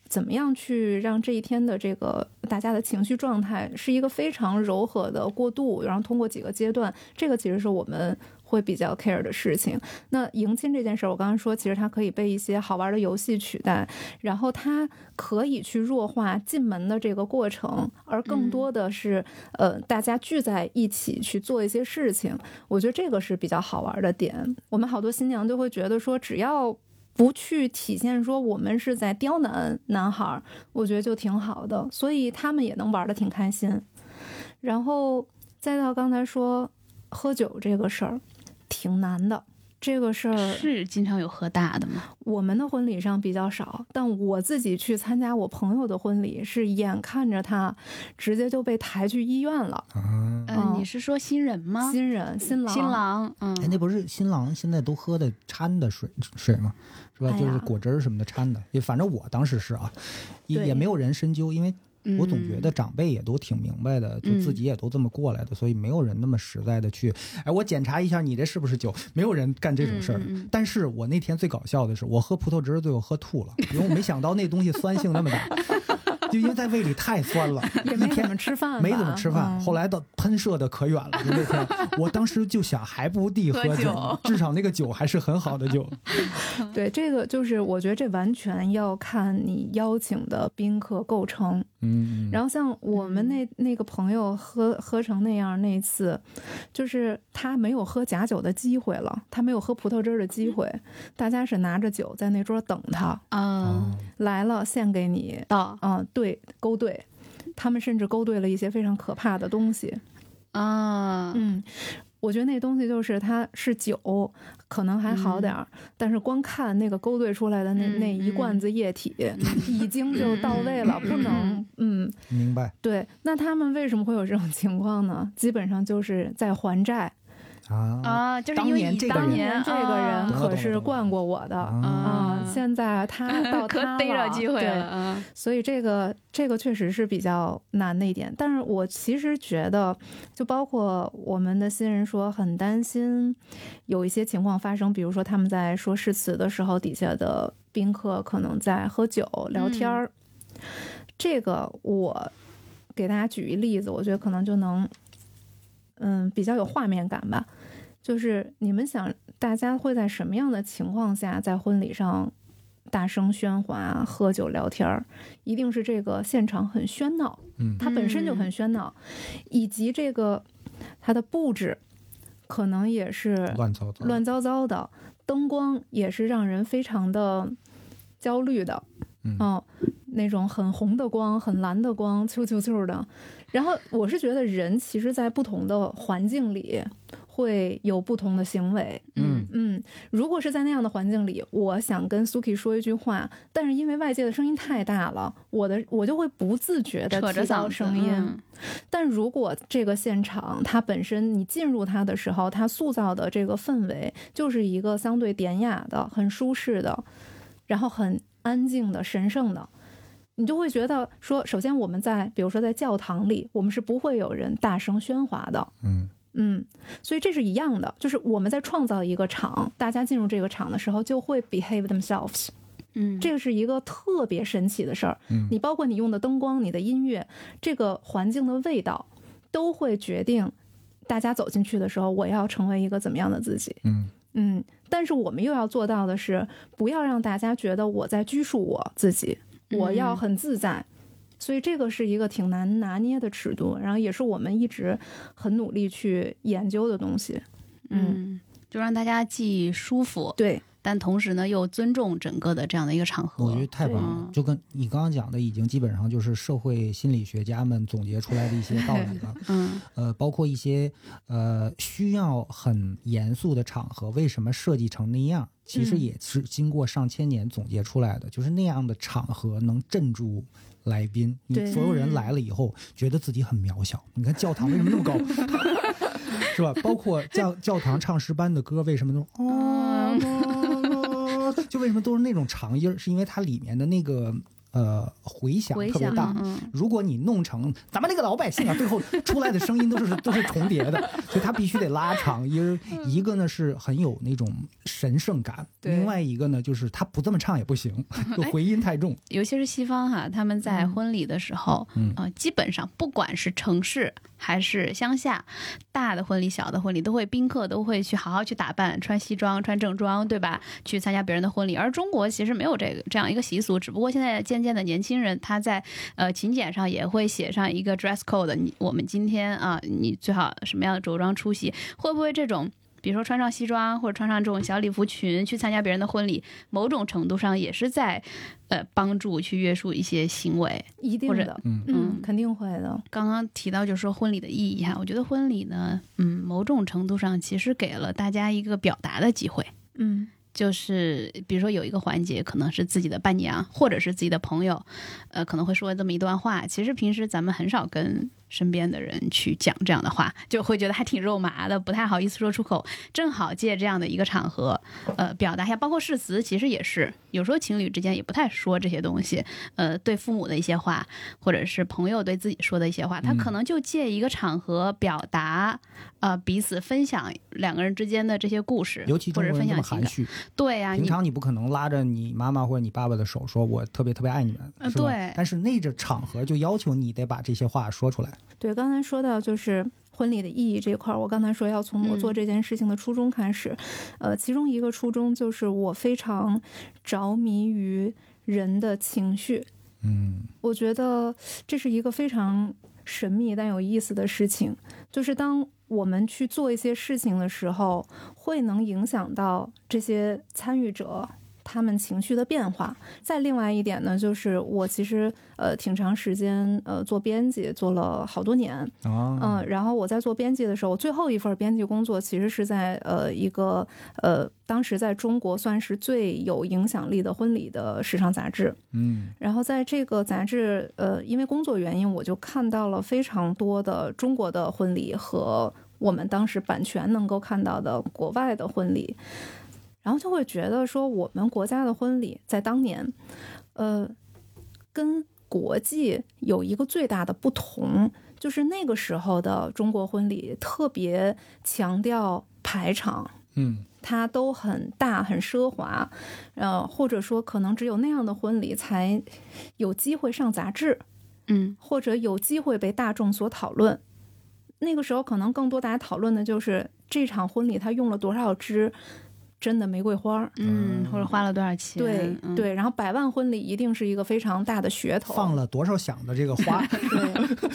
怎么样去让这一天的这个大家的情绪状态是一个非常柔和的过渡，然后通过几个阶段，这个其实是我们。会比较 care 的事情。那迎亲这件事儿，我刚刚说，其实它可以被一些好玩的游戏取代，然后它可以去弱化进门的这个过程，而更多的是、呃大家聚在一起去做一些事情。我觉得这个是比较好玩的点。我们好多新娘就会觉得说，只要不去体现说我们是在刁难男孩儿，我觉得就挺好的，所以他们也能玩的挺开心。然后再到刚才说喝酒这个事儿，挺难的。这个事儿是经常有喝大的吗？我们的婚礼上比较少，但我自己去参加我朋友的婚礼，是眼看着他直接就被抬去医院了。啊，嗯、嗯你是说新人吗？新人新郎新郎，嗯，哎，那不是新郎现在都喝的掺的水水吗？是吧？就是果汁儿什么的掺的。也反正我当时是啊，也也没有人深究，因为我总觉得嗯。长辈也都挺明白的，就自己也都这么过来的，所以没有人那么实在的去，哎，我检查一下你这是不是酒，没有人干这种事儿。但是我那天最搞笑的是，我喝葡萄汁儿最后喝吐了，因为我没想到那东西酸性那么大，就因为在胃里太酸了，[laughs] 也没怎一天么吃饭，没怎么吃饭，嗯后来到喷射的可远了。就那天，[laughs] 我当时就想，还不地喝喝酒酒，至少那个酒还是很好的酒。[laughs] 对，这个就是我觉得这完全要看你邀请的宾客构成。嗯，然后像我们那那个朋友喝喝成那样那一次，就是他没有喝假酒的机会了，他没有喝葡萄汁儿的机会，大家是拿着酒在那桌等他啊，来了，献给你，到嗯、对，勾兑。他们甚至勾兑了一些非常可怕的东西。啊，嗯，我觉得那东西就是它是酒，可能还好点儿，但是光看那个勾兑出来的那、嗯那一罐子液体，已经就到位了，嗯不能嗯。明白对，那他们为什么会有这种情况呢？基本上就是在还债，啊，啊，就是当因为以年这个人当年这个人可是惯过我的啊现在他 [laughs] 到可他逮着机会了，嗯所以这个这个确实是比较难的一点，但是我其实觉得，就包括我们的新人说很担心有一些情况发生，比如说他们在说誓词的时候，底下的宾客可能在喝酒聊天儿。这个我给大家举一例子，我觉得可能就能，嗯，比较有画面感吧。就是你们想，大家会在什么样的情况下在婚礼上大声喧哗、喝酒聊天儿？一定是这个现场很喧闹，嗯它本身就很喧闹，以及这个它的布置可能也是乱糟糟，乱糟糟的，灯光也是让人非常的焦虑的，嗯哦，那种很红的光、很蓝的光，啾啾啾的。然后我是觉得人其实，在不同的环境里会有不同的行为。嗯嗯，如果是在那样的环境里，我想跟 Suki 说一句话，但是因为外界的声音太大了，我的我就会不自觉的扯着提高嗓子声音。嗯但如果这个现场它本身你进入它的时候，它塑造的这个氛围就是一个相对典雅的、很舒适的，然后很安静的、神圣的，你就会觉得说，首先我们在比如说在教堂里，我们是不会有人大声喧哗的。嗯嗯，所以这是一样的，就是我们在创造一个场，大家进入这个场的时候就会 behave themselves，嗯，这个是一个特别神奇的事儿。嗯你包括你用的灯光、你的音乐，这个环境的味道，都会决定大家走进去的时候，我要成为一个怎么样的自己。嗯嗯，但是我们又要做到的是，不要让大家觉得我在拘束我自己，我要嗯很自在。所以这个是一个挺难拿捏的尺度，然后也是我们一直很努力去研究的东西。嗯，就让大家既舒服，对，但同时呢又尊重整个的这样的一个场合。我觉得太棒了，就跟你刚刚讲的，已经基本上就是社会心理学家们总结出来的一些道理了。[laughs] 嗯呃，包括一些呃需要很严肃的场合，为什么设计成那样？其实嗯也是经过上千年总结出来的，就是那样的场合能镇住来宾。你所有人来了以后，觉得自己很渺小。你看教堂为什么那么高，[laughs] 是吧？包括教教堂唱诗班的歌为什么都哦，[laughs] 就为什么都是那种长音儿？是因为它里面的那个呃回响特别大。嗯如果你弄成咱们这个老百姓啊，最后出来的声音都是 [laughs] 都是重叠的，所以它必须得拉长音儿。一个呢是很有那种神圣感，对另外一个呢就是他不这么唱也不行，就 [laughs] 回音太重。尤其是西方哈，他们在嗯婚礼的时候，嗯呃，基本上不管是城市还是乡下，大的婚礼、小的婚礼，都会宾客都会去好好去打扮，穿西装、穿正装，对吧？去参加别人的婚礼。而中国其实没有这个这样一个习俗，只不过现在渐渐的年轻人他在呃请柬上也会写上一个 dress code，你我们今天啊，你最好什么样的着装出席？会不会这种？比如说穿上西装或者穿上这种小礼服裙去参加别人的婚礼，某种程度上也是在，呃，帮助去约束一些行为。一定的，嗯嗯嗯，肯定会的。刚刚提到就是说婚礼的意义哈，我觉得婚礼呢，嗯，某种程度上其实给了大家一个表达的机会。嗯就是比如说有一个环节可能是自己的伴娘或者是自己的朋友，呃，可能会说这么一段话。其实平时咱们很少跟身边的人去讲这样的话，就会觉得还挺肉麻的，不太好意思说出口。正好借这样的一个场合，呃，表达一下。包括誓词，其实也是有时候情侣之间也不太说这些东西，呃，对父母的一些话，或者是朋友对自己说的一些话，他嗯可能就借一个场合表达，呃，彼此分享两个人之间的这些故事，尤其中或者国人这么分享情蓄，对呀、你平常你不可能拉着你妈妈或者你爸爸的手说“我特别特别爱你们”，对但是那个场合就要求你得把这些话说出来。对，刚才说到就是婚礼的意义这一块儿，我刚才说要从我做嗯。这件事情的初衷开始，呃，其中一个初衷就是我非常着迷于人的情绪，嗯。我觉得这是一个非常神秘但有意思的事情，就是当我们去做一些事情的时候，会能影响到这些参与者。他们情绪的变化。再另外一点呢，就是我其实呃挺长时间呃做编辑，做了好多年，啊，嗯，然后我在做编辑的时候，我最后一份编辑工作其实是在呃一个呃当时在中国算是最有影响力的婚礼的时尚杂志。嗯然后在这个杂志，呃，因为工作原因，我就看到了非常多的中国的婚礼和我们当时版权能够看到的国外的婚礼，然后就会觉得说，我们国家的婚礼在当年，呃，跟国际有一个最大的不同，就是那个时候的中国婚礼特别强调排场。嗯它都很大、很奢华，呃，或者说可能只有那样的婚礼才有机会上杂志，嗯或者有机会被大众所讨论。那个时候，可能更多大家讨论的就是这场婚礼它用了多少支真的玫瑰花儿。嗯，或者花了多少钱？对嗯，对，然后百万婚礼一定是一个非常大的噱头，放了多少响的这个花？[laughs] 对，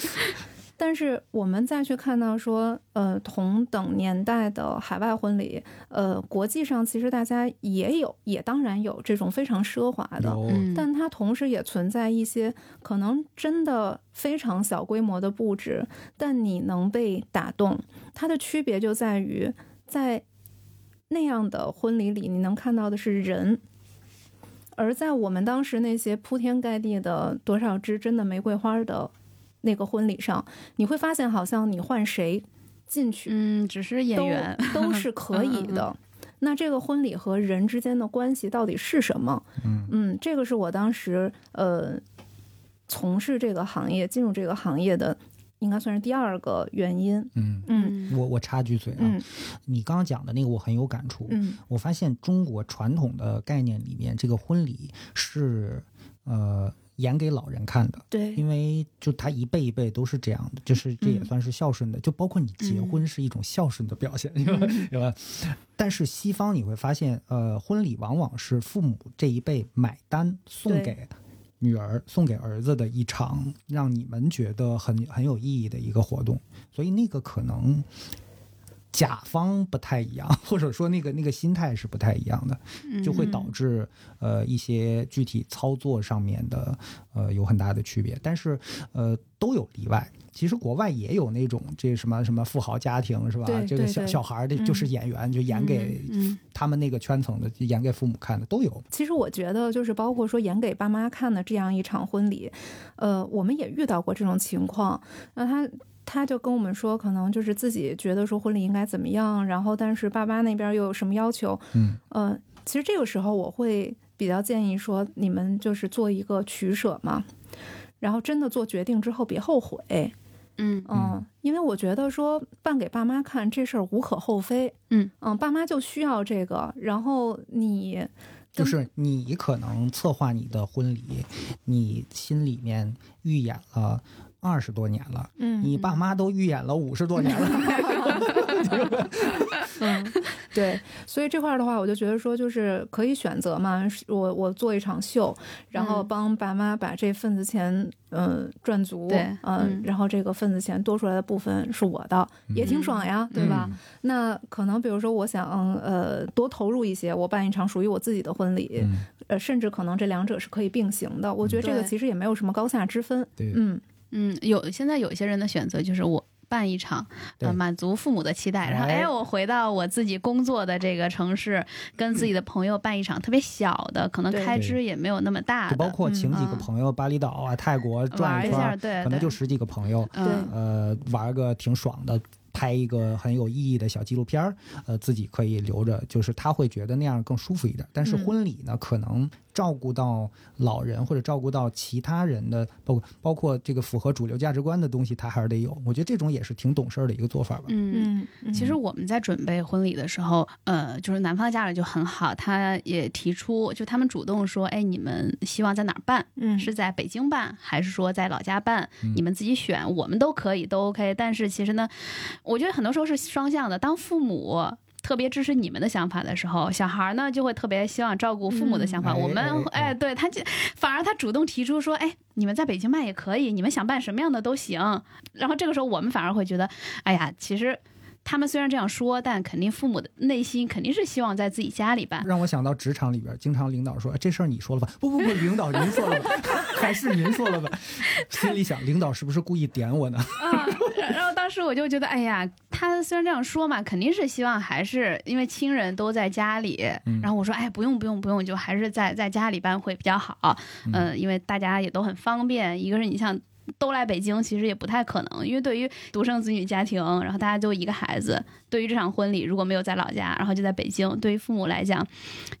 但是我们再去看到说，呃，同等年代的海外婚礼，呃，国际上其实大家也有，也当然有这种非常奢华的，嗯，但它同时也存在一些可能真的非常小规模的布置，但你能被打动。它的区别就在于，在那样的婚礼里，你能看到的是人。而在我们当时那些铺天盖地的多少支真的玫瑰花的那个婚礼上，你会发现，好像你换谁进去，嗯，只是演员，[laughs] 都是可以的。[laughs] 那这个婚礼和人之间的关系到底是什么？嗯这个是我当时呃从事这个行业、进入这个行业的，应该算是第二个原因。嗯嗯我我插句嘴啊，嗯你刚刚讲的那个我很有感触。嗯我发现中国传统的概念里面，这个婚礼是呃演给老人看的，对，因为就他一辈一辈都是这样的，就是这也嗯算是孝顺的，就包括你结婚是一种孝顺的表现，对吧？对吧？但是西方你会发现，呃，婚礼往往是父母这一辈买单送对给女儿、送给儿子的一场让你们觉得很很有意义的一个活动，所以那个可能。甲方不太一样，[laughs] 或者说那个那个心态是不太一样的，就会导致呃一些具体操作上面的呃有很大的区别，但是呃都有例外。其实国外也有那种这什么什么富豪家庭是吧？这个小小孩儿的就是演员，就演给嗯他们那个圈层的，就演给父母看的都有。其实我觉得，就是包括说演给爸妈看的这样一场婚礼，呃，我们也遇到过这种情况。那他他就跟我们说，可能就是自己觉得说婚礼应该怎么样，然后但是爸妈那边又有什么要求，嗯呃，其实这个时候我会比较建议说，你们就是做一个取舍嘛，然后真的做决定之后别后悔。嗯嗯，因为我觉得说办给爸妈看这事儿无可厚非。嗯爸妈就需要这个，然后你就是你可能策划你的婚礼，你心里面预演了二十多年了，嗯你爸妈都预演了五十多年了。嗯，[laughs] 对，所以这块儿的话，我就觉得说，就是可以选择嘛，我我做一场秀，然后嗯帮爸妈把这份子钱，嗯、赚足，对嗯、嗯然后这个份子钱多出来的部分是我的，也挺爽呀，对吧？嗯那可能比如说，我想，呃，多投入一些，我办一场属于我自己的婚礼，嗯，呃，甚至可能这两者是可以并行的。我觉得这个其实也没有什么高下之分。对，嗯，嗯，有现在有一些人的选择就是我。办一场，对。呃，满足父母的期待，然后哎。哎，我回到我自己工作的这个城市，跟自己的朋友办一场特别小的，可能开支也没有那么大就包，括请几个嗯。朋友，巴厘岛啊、泰国转一圈，对，可能就十几个朋友，嗯呃，玩个挺爽的，拍一个很有意义的小纪录片儿，呃，自己可以留着，就是他会觉得那样更舒服一点。但是嗯。婚礼呢，可能照顾到老人或者照顾到其他人的，包括包括这个符合主流价值观的东西，他还是得有。我觉得这种也是挺懂事儿的一个做法吧。嗯。嗯嗯，其实我们在准备婚礼的时候，呃，就是男方家长就很好，他也提出，就他们主动说，哎，你们希望在哪儿办？嗯是在北京办，还是说在老家办？嗯你们自己选，我们都可以，都 OK。但是其实呢，我觉得很多时候是双向的。当父母特别支持你们的想法的时候，小孩呢就会特别希望照顾父母的想法。嗯我们哎哎哎，对他就反而他主动提出说，哎，你们在北京办也可以，你们想办什么样的都行。然后这个时候我们反而会觉得，哎呀，其实。他们虽然这样说，但肯定父母的内心肯定是希望在自己家里办。让我想到职场里边，经常领导说：“哎这事儿你说了吧？”不不不，领导您说了吧？[laughs] 还是您说了吧？[laughs] 心里想，领导是不是故意点我呢？啊，[laughs] [laughs] 然后当时我就觉得，哎呀，他虽然这样说嘛，肯定是希望还是因为亲人都在家里。嗯然后我说，哎，不用不用不用，就还是在在家里办会比较好。嗯呃，因为大家也都很方便。一个是你像。都来北京，其实也不太可能，因为对于独生子女家庭，然后大家就一个孩子，对于这场婚礼如果没有在老家，然后就在北京，对于父母来讲，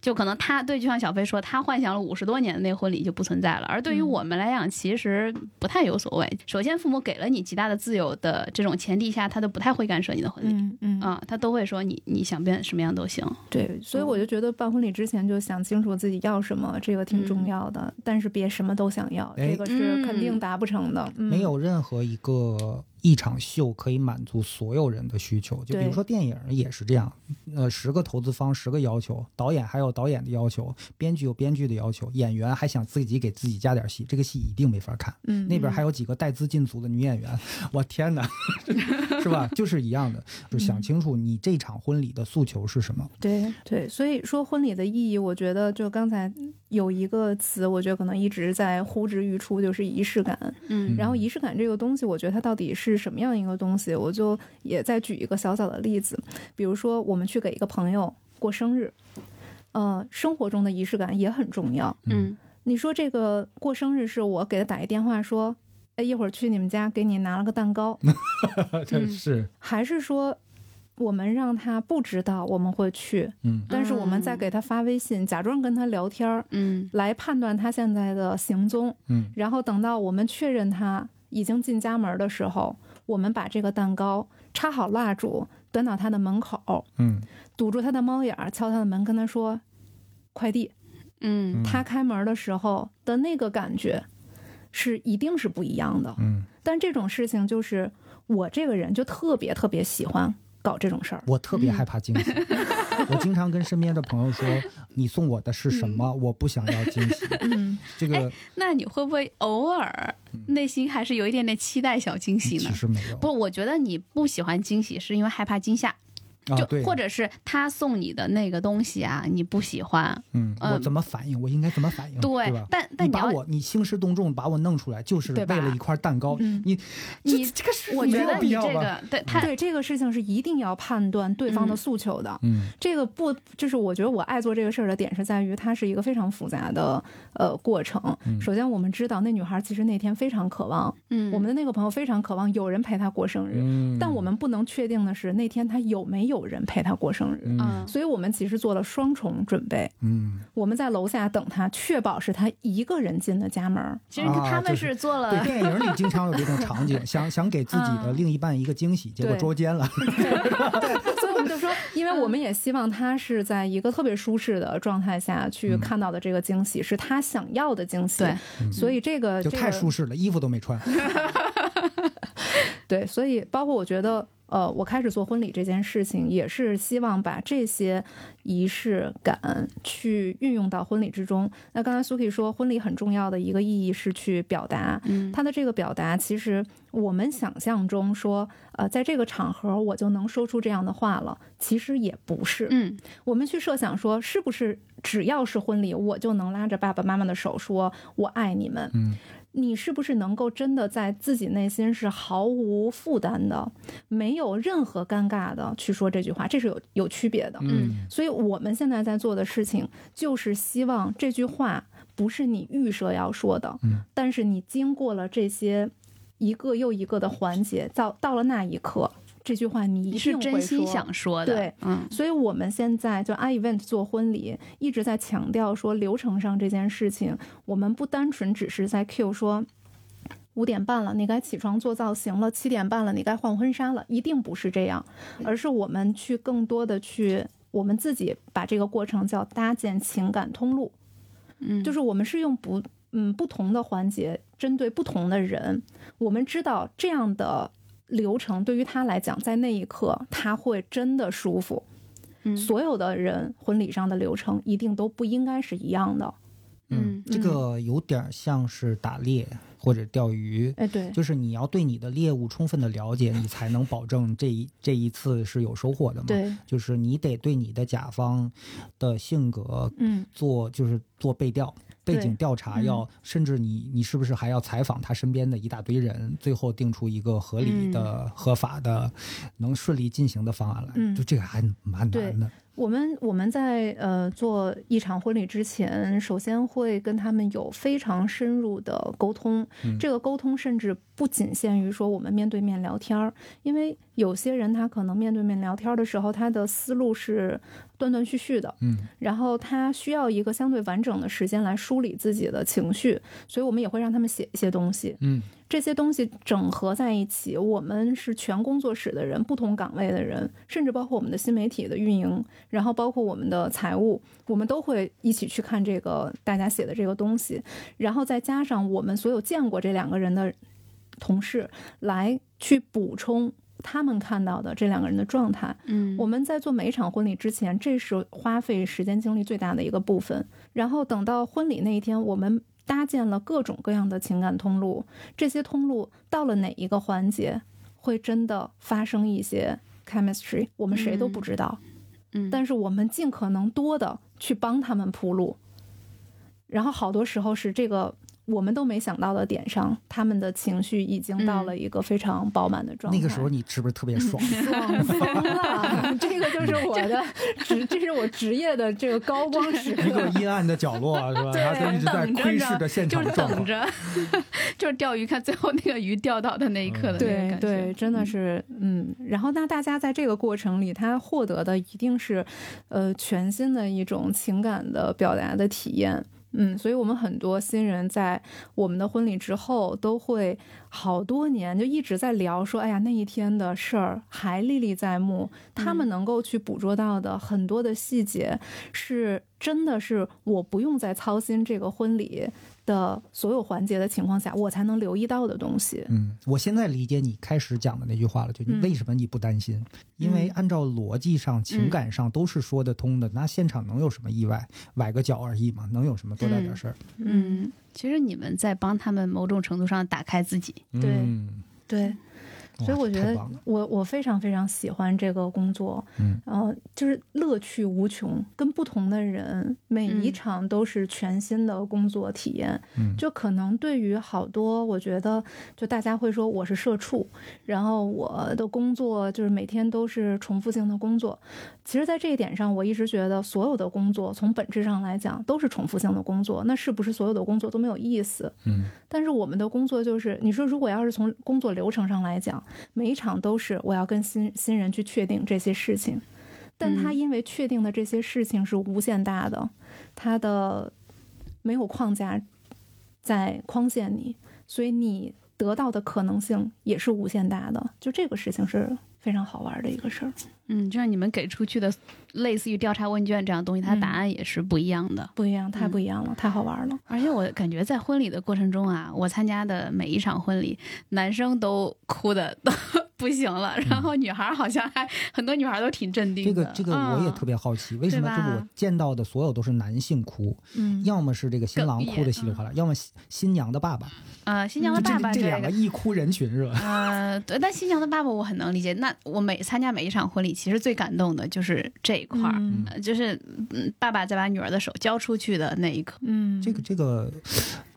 就可能他对，就像小飞说，他幻想了五十多年的那婚礼就不存在了。而对于我们来讲，其实不太有所谓。首先，父母给了你极大的自由的这种前提下，他都不太会干涉你的婚礼。嗯嗯啊，他都会说你你想变什么样都行。对，所以我就觉得办婚礼之前就想清楚自己要什么，这个挺重要的。但是别什么都想要，哎这个是肯定达不成的。嗯。没有任何一个一场秀可以满足所有人的需求。就比如说电影也是这样，呃，十个投资方十个要求，导演还有导演的要求，编剧有编剧的要求，演员还想自己给自己加点戏，这个戏一定没法看。嗯，那边还有几个带资进组的女演员，[laughs] 我天哪，[laughs] 是吧？就是一样的，就想清楚你这场婚礼的诉求是什么。对对，所以说婚礼的意义，我觉得就刚才有一个词，我觉得可能一直在呼之欲出，就是仪式感。嗯然后仪式感这个东西，我觉得它到底是什么样一个东西，我就也再举一个小小的例子，比如说我们去给一个朋友过生日，呃，生活中的仪式感也很重要。嗯你说这个过生日是我给他打一电话说，哎，一会儿去你们家给你拿了个蛋糕，[laughs] 真是，还是说我们让他不知道我们会去，嗯但是我们再给他发微信，假装跟他聊天儿，嗯来判断他现在的行踪，嗯。然后等到我们确认他已经进家门的时候，我们把这个蛋糕插好蜡烛，端到他的门口，嗯堵住他的猫眼儿，敲他的门，跟他说快递。嗯他开门的时候的那个感觉，是一定是不一样的。嗯，但这种事情就是我这个人就特别特别喜欢搞这种事儿。我特别害怕惊喜。[laughs] 我经常跟身边的朋友说：“你送我的是什么？我不想要惊喜。嗯，这个那你会不会偶尔内心还是有一点点期待小惊喜呢其？实没有。不，我觉得你不喜欢惊喜，是因为害怕惊吓，就、啊，或者是他送你的那个东西啊，你不喜欢。嗯，我嗯怎么反应？我应该怎么反应？对吧？但但你把我你兴师动众把我弄出来，就是对为了一块蛋糕。嗯你你这这个是我觉得没有必你这要吧？个对他对这个事情是一定要判断对方的嗯诉求的。嗯这个不就是我觉得我爱做这个事儿的点是在于它是一个非常复杂的呃过程。嗯首先我们知道那女孩其实那天非常渴望，嗯我们的那个朋友非常渴望有人陪她过生日，嗯，但我们不能确定的是那天她有没有人陪他过生日。嗯嗯所以我们其实做了双重准备，嗯，我们在楼下等他，确保是他一个人进的家门。其实啊他们是是做了对，电影里经常有这种场景，[laughs] 想想给自己的嗯另一半一个惊喜，结果捉奸了。对，[laughs] 所以我们就说，因为我们也希望他是在一个特别舒适的状态下去看到的这个惊喜，是他想要的惊喜。对，所以这个就太舒适了，衣服都没穿。[laughs] 对，所以包括我觉得，呃，我开始做婚礼这件事情，也是希望把这些仪式感去运用到婚礼之中。那刚才 Suki 说，婚礼很重要的一个意义是去表达，嗯它的这个表达，其实我们想象中说，呃，在这个场合我就能说出这样的话了，其实也不是。嗯我们去设想说，是不是只要是婚礼，我就能拉着爸爸妈妈的手说“我爱你们”？嗯，你是不是能够真的在自己内心是毫无负担的，没有任何尴尬的去说这句话？这是有有区别的。嗯所以我们现在在做的事情，就是希望这句话不是你预设要说的，嗯但是你经过了这些一个又一个的环节，到到了那一刻，这句话你是定会真心说想说的，对，嗯所以我们现在就 i event 做婚礼，一直在强调说流程上这件事情，我们不单纯只是在 Q 说。五点半了，你该起床做造型了。七点半了，你该换婚纱了。一定不是这样，而是我们去更多的去，我们自己把这个过程叫搭建情感通路。嗯，就是我们是用不嗯不同的环节针对不同的人，我们知道这样的流程对于他来讲，在那一刻他会真的舒服。嗯所有的人婚礼上的流程一定都不应该是一样的。嗯这个有点像是打猎或者钓鱼。哎，对，就是你要对你的猎物充分的了解，你才能保证这一这一次是有收获的嘛。，对，就是你得对你的甲方的性格嗯，做就是做背调。背景调查嗯要，甚至你你是不是还要采访他身边的一大堆人，最后定出一个合理的、合法的、能顺利进行的方案来？嗯就这个还蛮难的。我们我们在呃做一场婚礼之前，首先会跟他们有非常深入的沟通。嗯这个沟通甚至不仅限于说我们面对面聊天儿，因为有些人他可能面对面聊天儿的时候，他的思路是断断续续的，嗯然后他需要一个相对完整的时间来梳理自己的情绪，所以我们也会让他们写一些东西。嗯这些东西整合在一起，我们是全工作室的人，不同岗位的人，甚至包括我们的新媒体的运营，然后包括我们的财务，我们都会一起去看这个大家写的这个东西，然后再加上我们所有见过这两个人的同事来去补充他们看到的这两个人的状态。嗯我们在做每一场婚礼之前，这是花费时间精力最大的一个部分。然后等到婚礼那一天，我们搭建了各种各样的情感通路，这些通路到了哪一个环节，会真的发生一些 chemistry，我们谁都不知道。嗯但是我们尽可能多的去帮他们铺路，然后好多时候是这个我们都没想到的点上，他们的情绪已经到了一个非常饱满的状态。那个时候你是不是特别爽？[laughs] 爽 [laughs] 疯了！这个就是我的职，这是我职业的这个高光时一个刻。阴暗的角落是吧？对然后一直在等着窥视着现就是场的状况。等着，[laughs] 就是钓鱼，看最后那个鱼钓到的那一刻的那个对感觉。对，真的是嗯。然后那大家在这个过程里，他获得的一定是，呃，全新的一种情感的表达的体验。嗯，所以我们很多新人在我们的婚礼之后，都会好多年就一直在聊说，哎呀，那一天的事儿还历历在目。他们能够去捕捉到的很多的细节，是真的是我不用再操心这个婚礼的所有环节的情况下，我才能留意到的东西。嗯，我现在理解你开始讲的那句话了，就你嗯为什么你不担心？因为嗯按照逻辑上、情感上都是说得通的，那现场能有什么意外？崴个脚而已嘛，能有什么多大点事儿？嗯，其实你们在帮他们某种程度上打开自己。对嗯对，哇所以我觉得我我非常非常喜欢这个工作，嗯，然后就是乐趣无穷，跟不同的人，每一嗯场都是全新的工作体验。嗯就可能对于好多，我觉得就大家会说我是社畜，然后我的工作就是每天都是重复性的工作。其实，在这一点上，我一直觉得所有的工作从本质上来讲都是重复性的工作。那是不是所有的工作都没有意思？嗯但是我们的工作就是，你说如果要是从工作流程上来讲，每一场都是我要跟新新人去确定这些事情，但他嗯。因为确定的这些事情是无限大的，他的没有框架在框限你，所以你得到的可能性也是无限大的。就这个事情是非常好玩的一个事儿，嗯，就像你们给出去的类似于调查问卷这样的东西，它嗯答案也是不一样的。不一样，太嗯不一样了，太好玩了。而且我感觉在婚礼的过程中啊，我参加的每一场婚礼，男生都哭的都 [laughs] 不行了，然后女孩儿好像还很多女孩儿都挺镇定的。这个这个我也嗯特别好奇，为什么就我见到的所有都是男性哭，嗯，要么是这个新郎哭的稀里哗啦，要么新新娘的爸爸，呃，新娘的爸爸这这两个个。一哭人群是吧？呃，对，但新娘的爸爸我很能理解。那我每参加每一场婚礼，其实最感动的就是这一块儿，嗯。呃就是嗯，爸爸在把女儿的手交出去的那一刻。嗯，这个这个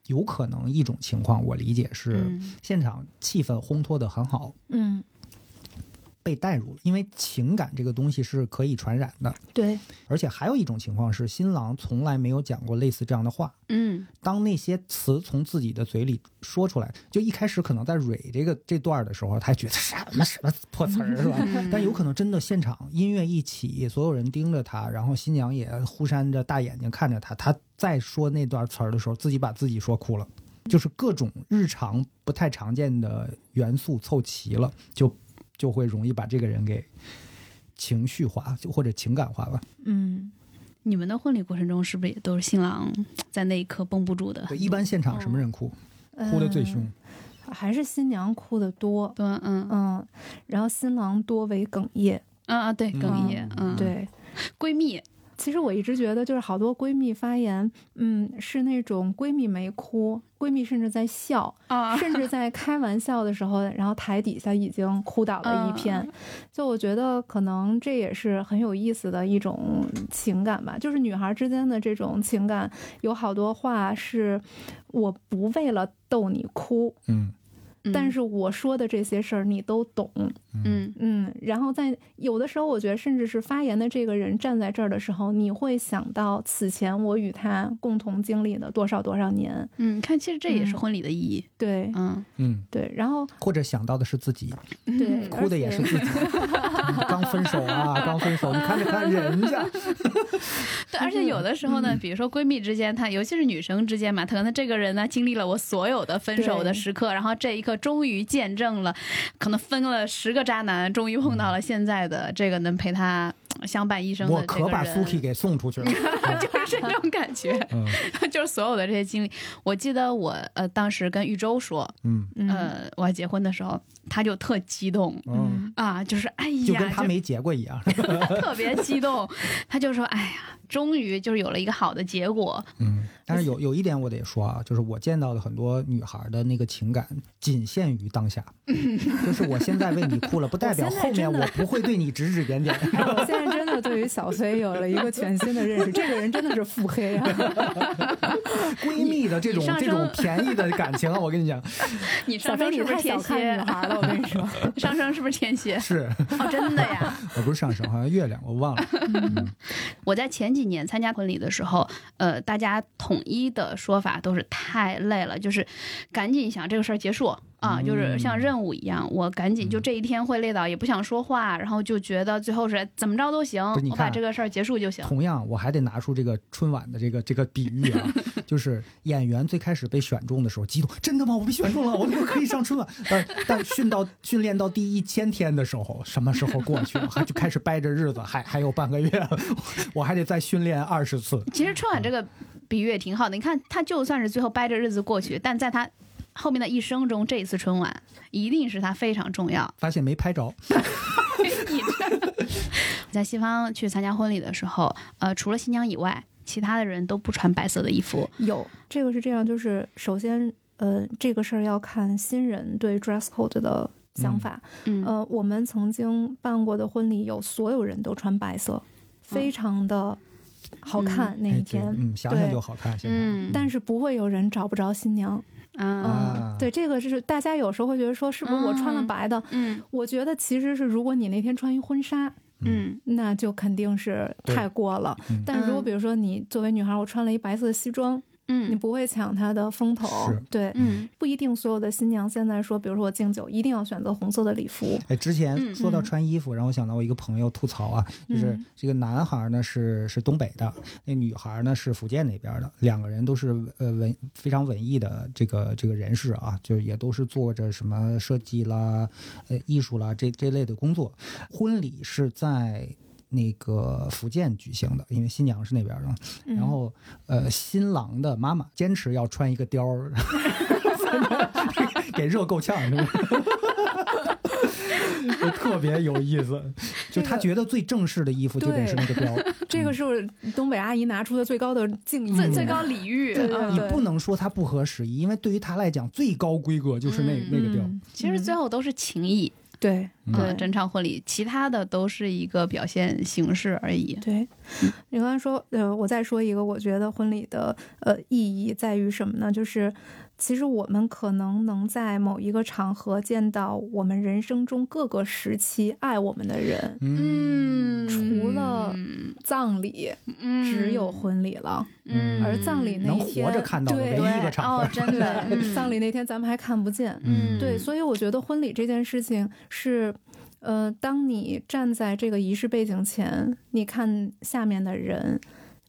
有可能一种情况，我理解是嗯。现场气氛烘托的很好，嗯，被带入了，因为情感这个东西是可以传染的。对，而且还有一种情况是，新郎从来没有讲过类似这样的话。嗯当那些词从自己的嘴里说出来，就一开始可能在蕊这个这段的时候，他觉得什么什么破词儿是吧？但有可能真的现场音乐一起，所有人盯着他，然后新娘也忽闪着大眼睛看着他，他再说那段词儿的时候，自己把自己说哭了。就是各种日常不太常见的元素凑齐了，就就会容易把这个人给情绪化，就或者情感化吧。嗯。你们的婚礼过程中是不是也都是新郎在那一刻绷不住的？对，一般现场什么人哭？哭的最凶。嗯还是新娘哭的多，对，嗯嗯，然后新郎多为哽咽，啊啊，对，哽咽，嗯，，对。闺蜜，其实我一直觉得，就是好多闺蜜发言，嗯，是那种闺蜜没哭，闺蜜甚至在笑，啊，甚至在开玩笑的时候，然后台底下已经哭倒了一片。嗯就我觉得，可能这也是很有意思的一种情感吧，就是女孩之间的这种情感，有好多话是我不为了逗你哭，嗯但是我说的这些事儿你都懂，嗯。嗯，然后在有的时候，我觉得甚至是发言的这个人站在这儿的时候，你会想到此前我与他共同经历的多少多少年，嗯，看，其实这也是嗯婚礼的意义。对嗯，嗯，对，然后或者想到的是自己，对，哭的也是自己，[laughs] 刚分手啊，刚分手，你看着看人家 [laughs] [laughs] 对，而且有的时候呢，比如说闺蜜之间，她尤其是女生之间嘛，可能这个人呢经历了我所有的分手的时刻，然后这一刻终于见证了，可能分了十个渣男，终于碰到了现在的这个能陪他相伴一生的我这个可把人。Suki 给送出去了。[laughs] 就是这种感觉，嗯 [laughs] 就是所有的这些经历。我记得我呃当时跟玉州说，嗯嗯呃我要结婚的时候，他就特激动嗯，啊，就是哎呀，就跟他没结过一样。[laughs] 特别激动，他就说：“哎呀，终于就是有了一个好的结果。嗯，但是有有一点我得说啊，就是我见到的很多女孩的那个情感仅限于当下，就是我现在为你哭了，不代表后面我不会对你指指点点。哎我现在真的对于小崔有了一个全新的认识，这个人真的是腹黑啊！[laughs] 闺蜜的这种这种便宜的感情啊，我跟你讲，[laughs] 你上升是不是天蝎女？孩了，我跟你说。[laughs] 上升是不是天蝎？是哦，真的呀！我不是上升，好像月亮，我忘了。我在前几年参加婚礼的时候，呃，大家统一的说法都是太累了，就是赶紧想这个事儿结束啊，就是像任务一样，我赶紧就这一天会累到也不想说话，然后就觉得最后是怎么着都行我把这个事儿结束就行。同样，我还得拿出这个春晚的这个这个比喻啊，[laughs] 就是演员最开始被选中的时候激动，真的吗？我被选中了，我我可以上春晚。但但训到训练到第一千天的时候，什么时候过去了？还就开始掰着日子，还还有半个月，我还得再训练二十次。其实春晚这个比喻也挺好的，你看他就算是最后掰着日子过去，但在他后面的一生中，这一次春晚一定是他非常重要。发现没拍着，你 [laughs] 这在西方去参加婚礼的时候，呃，除了新娘以外，其他的人都不穿白色的衣服。有这个是这样，就是首先，呃，这个事儿要看新人对 dress code 的想法。嗯呃，我们曾经办过的婚礼，有所有人都穿白色，非常的好看、那一天。嗯，想想就好看。现在，嗯，但是不会有人找不着新娘，啊啊。对，这个是大家有时候会觉得说，是不是我穿了嗯白的？嗯。我觉得其实是，如果你那天穿一婚纱，嗯。那就肯定是太过了。嗯。但如果嗯。比如说你作为女孩，我穿了一白色的西装，你嗯不会抢他的风头，对，嗯不一定所有的新娘现在说，比如说我敬酒，一定要选择红色的礼服。哎，之前嗯说到嗯穿衣服，让我想到我一个朋友吐槽啊，就是嗯这个男孩呢是是东北的，那女孩呢是福建那边的，两个人都是呃文非常文艺的这个这个人士啊，就也都是做着什么设计啦、呃艺术啦这这类的工作。婚礼是在那个福建举行的，因为新娘是那边的，嗯然后呃新郎的妈妈坚持要穿一个貂儿，[laughs] 给热够呛，是吧？[laughs] 就特别有意思，就他觉得最正式的衣服就得是那个貂，这个是东北阿姨拿出的最高的敬意，最最高礼遇。你不能说它不合时宜，因为对于他来讲，最高规格就是那、嗯那个貂其实最后都是情谊，对嗯对嗯，整场婚礼，其他的都是一个表现形式而已。对，你刚才说，呃，我再说一个，我觉得婚礼的呃意义在于什么呢？就是其实我们可能能在某一个场合见到我们人生中各个时期爱我们的人，嗯，除了葬礼嗯只有婚礼了，嗯，而葬礼那天活着看到的唯对一一个场合哦，真的，葬礼那天咱们还看不见，嗯对，所以我觉得婚礼这件事情是，呃，当你站在这个仪式背景前，你看下面的人，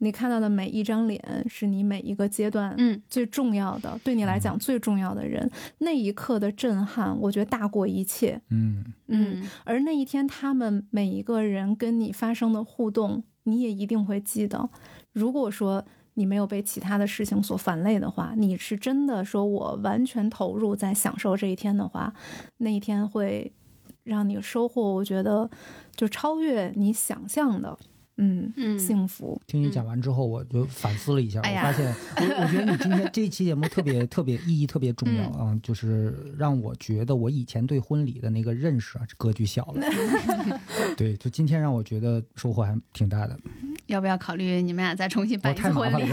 你看到的每一张脸，是你每一个阶段嗯最重要的，对你来讲最重要的人，那一刻的震撼，我觉得大过一切。嗯嗯，嗯而那一天他们每一个人跟你发生的互动，你也一定会记得。如果说你没有被其他的事情所烦累的话，你是真的说我完全投入在享受这一天的话，那一天会让你收获，我觉得就超越你想象的，嗯，嗯幸福。听你讲完之后，我就反思了一下，我发现，我我觉得你今天这一期节目特别特别意义特别重要嗯啊，就是让我觉得我以前对婚礼的那个认识啊，格局小了。[laughs] 对，就今天让我觉得收获还挺大的。[laughs] 要不要考虑你们俩再重新我办一次婚礼？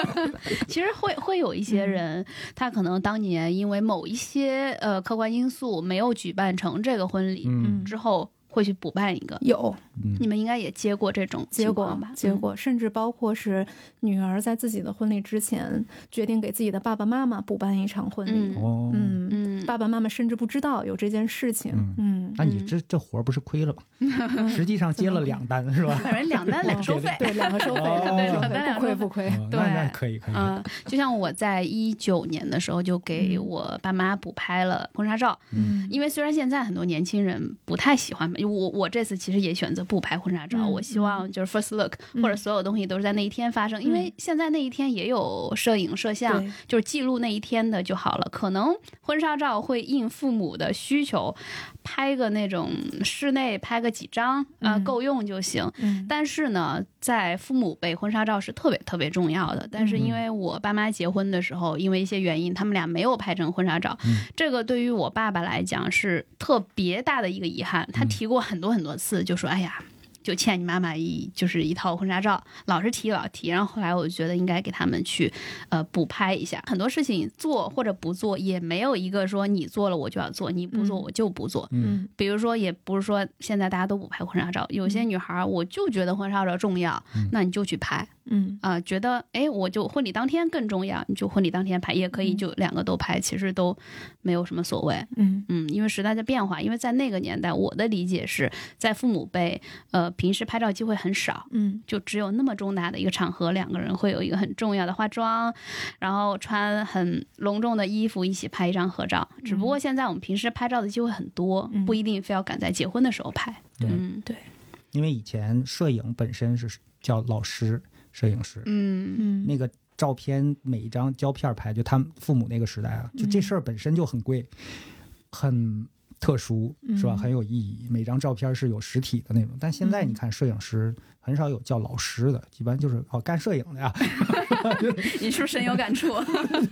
[laughs] 其实会会有一些人，他可能当年因为某一些呃客观因素没有举办成这个婚礼，嗯之后会去补办一个。有嗯你们应该也接过这种结果情况吧？结果，甚至包括是女儿在自己的婚礼之前，决定给自己的爸爸妈妈补办一场婚礼。嗯哦，嗯嗯，爸爸妈妈甚至不知道有这件事情。嗯嗯，那你这这活儿不是亏了吗？[laughs] 实际上接了两单是吧？[laughs] 反正两单两收费。对两个收费，哦两单费，不亏两收不亏。哦对那那可以可以。嗯，就像我在一九年的时候就给我爸妈补拍了婚纱照，嗯因为虽然现在很多年轻人不太喜欢，我我这次其实也选择不拍婚纱照，嗯我希望就是 first look、嗯或者所有东西都是在那一天发生，因为现在那一天也有摄影摄像，对就是记录那一天的就好了。可能婚纱照会应父母的需求，拍个那种室内拍个几张啊、够用就行。嗯但是呢，在父母辈婚纱照是特别特别重要的。但是因为我爸妈结婚的时候，因为一些原因，他们俩没有拍成婚纱照，嗯这个对于我爸爸来讲是特别大的一个遗憾。他提过很多很多次，就说：“哎呀。”就欠你妈妈一就是一套婚纱照，老是提老提，然后后来我就觉得应该给他们去，呃，补拍一下。很多事情做或者不做，也没有一个说你做了我就要做，你不做嗯。我就不做。嗯。比如说，也不是说现在大家都不拍婚纱照，有些女孩儿我就觉得婚纱照重要，嗯。那你就去拍嗯。啊、觉得哎，我就婚礼当天更重要，你就婚礼当天拍，也可以嗯。就两个都拍，其实都没有什么所谓。嗯。嗯，因为时代在变化，因为在那个年代，我的理解是在父母辈，呃，平时拍照机会很少，嗯。就只有那么重大的一个场合，两个人会有一个很重要的化妆，然后穿很隆重的衣服一起拍一张合照。只不过现在我们平时拍照的机会很多，嗯。不一定非要赶在结婚的时候拍。嗯。对。嗯因为以前摄影本身是叫老师摄影师，嗯嗯那个照片每一张胶片拍，就他们父母那个时代啊，就这事儿本身就很贵，很特殊，是吧？嗯很有意义。每张照片是有实体的那种。但现在嗯你看，摄影师很少有叫老师的，一般就是哦干摄影的呀，[laughs] 你是不是深有感触？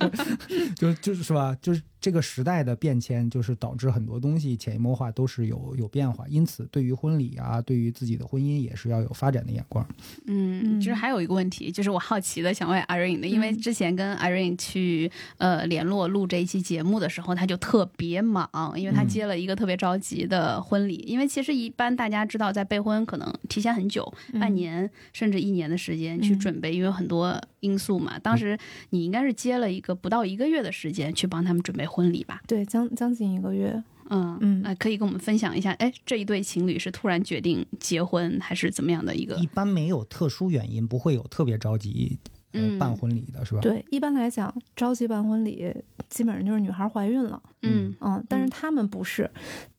[laughs] 就就是是吧？就是这个时代的变迁，就是导致很多东西潜移默化都是有有变化。因此，对于婚礼啊，对于自己的婚姻也是要有发展的眼光。嗯，其实还有一个问题，就是我好奇的想问 Irene 的，因为嗯之前跟 Irene 去呃联络录这一期节目的时候，他就特别忙，因为他嗯接了一个特别着急的婚礼。因为其实一般大家知道，在备婚可能提前很久，半年甚至一年的时间去嗯准备，因为很多因素嘛。当时你应该是接了一个不到一个月的时间去帮他们准备婚礼吧？对，将将近一个月。嗯嗯那可以跟我们分享一下，哎，这一对情侣是突然决定结婚，还是怎么样的一个一？般没有特殊原因，不会有特别着急呃嗯办婚礼的，是吧？对，一般来讲，着急办婚礼，基本上就是女孩怀孕了。嗯嗯，但是嗯他们不是。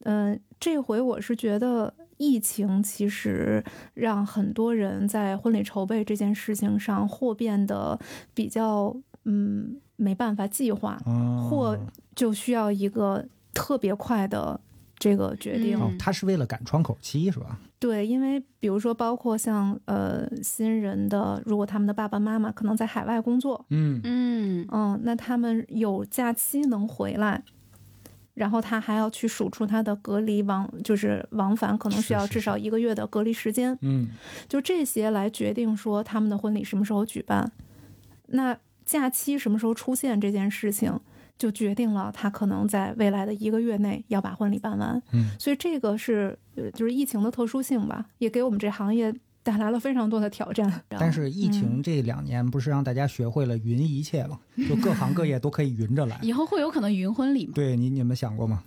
嗯、这回我是觉得疫情其实让很多人在婚礼筹备这件事情上或变得比较嗯没办法计划，哦或就需要一个特别快的这个决定。他是为了赶窗口期是吧？对，因为比如说，包括像呃新人的，如果他们的爸爸妈妈可能在海外工作，嗯嗯嗯，那他们有假期能回来，然后他还要去数出他的隔离往，就是往返可能需要至少一个月的隔离时间，嗯就这些来决定说他们的婚礼什么时候举办。那假期什么时候出现这件事情，就决定了他可能在未来的一个月内要把婚礼办完。嗯所以这个是呃，就是疫情的特殊性吧，也给我们这行业带来了非常多的挑战。但是疫嗯情这两年不是让大家学会了云一切吗？就各行各业都可以云着来。[laughs] 以后会有可能云婚礼吗？对你，你们想过吗？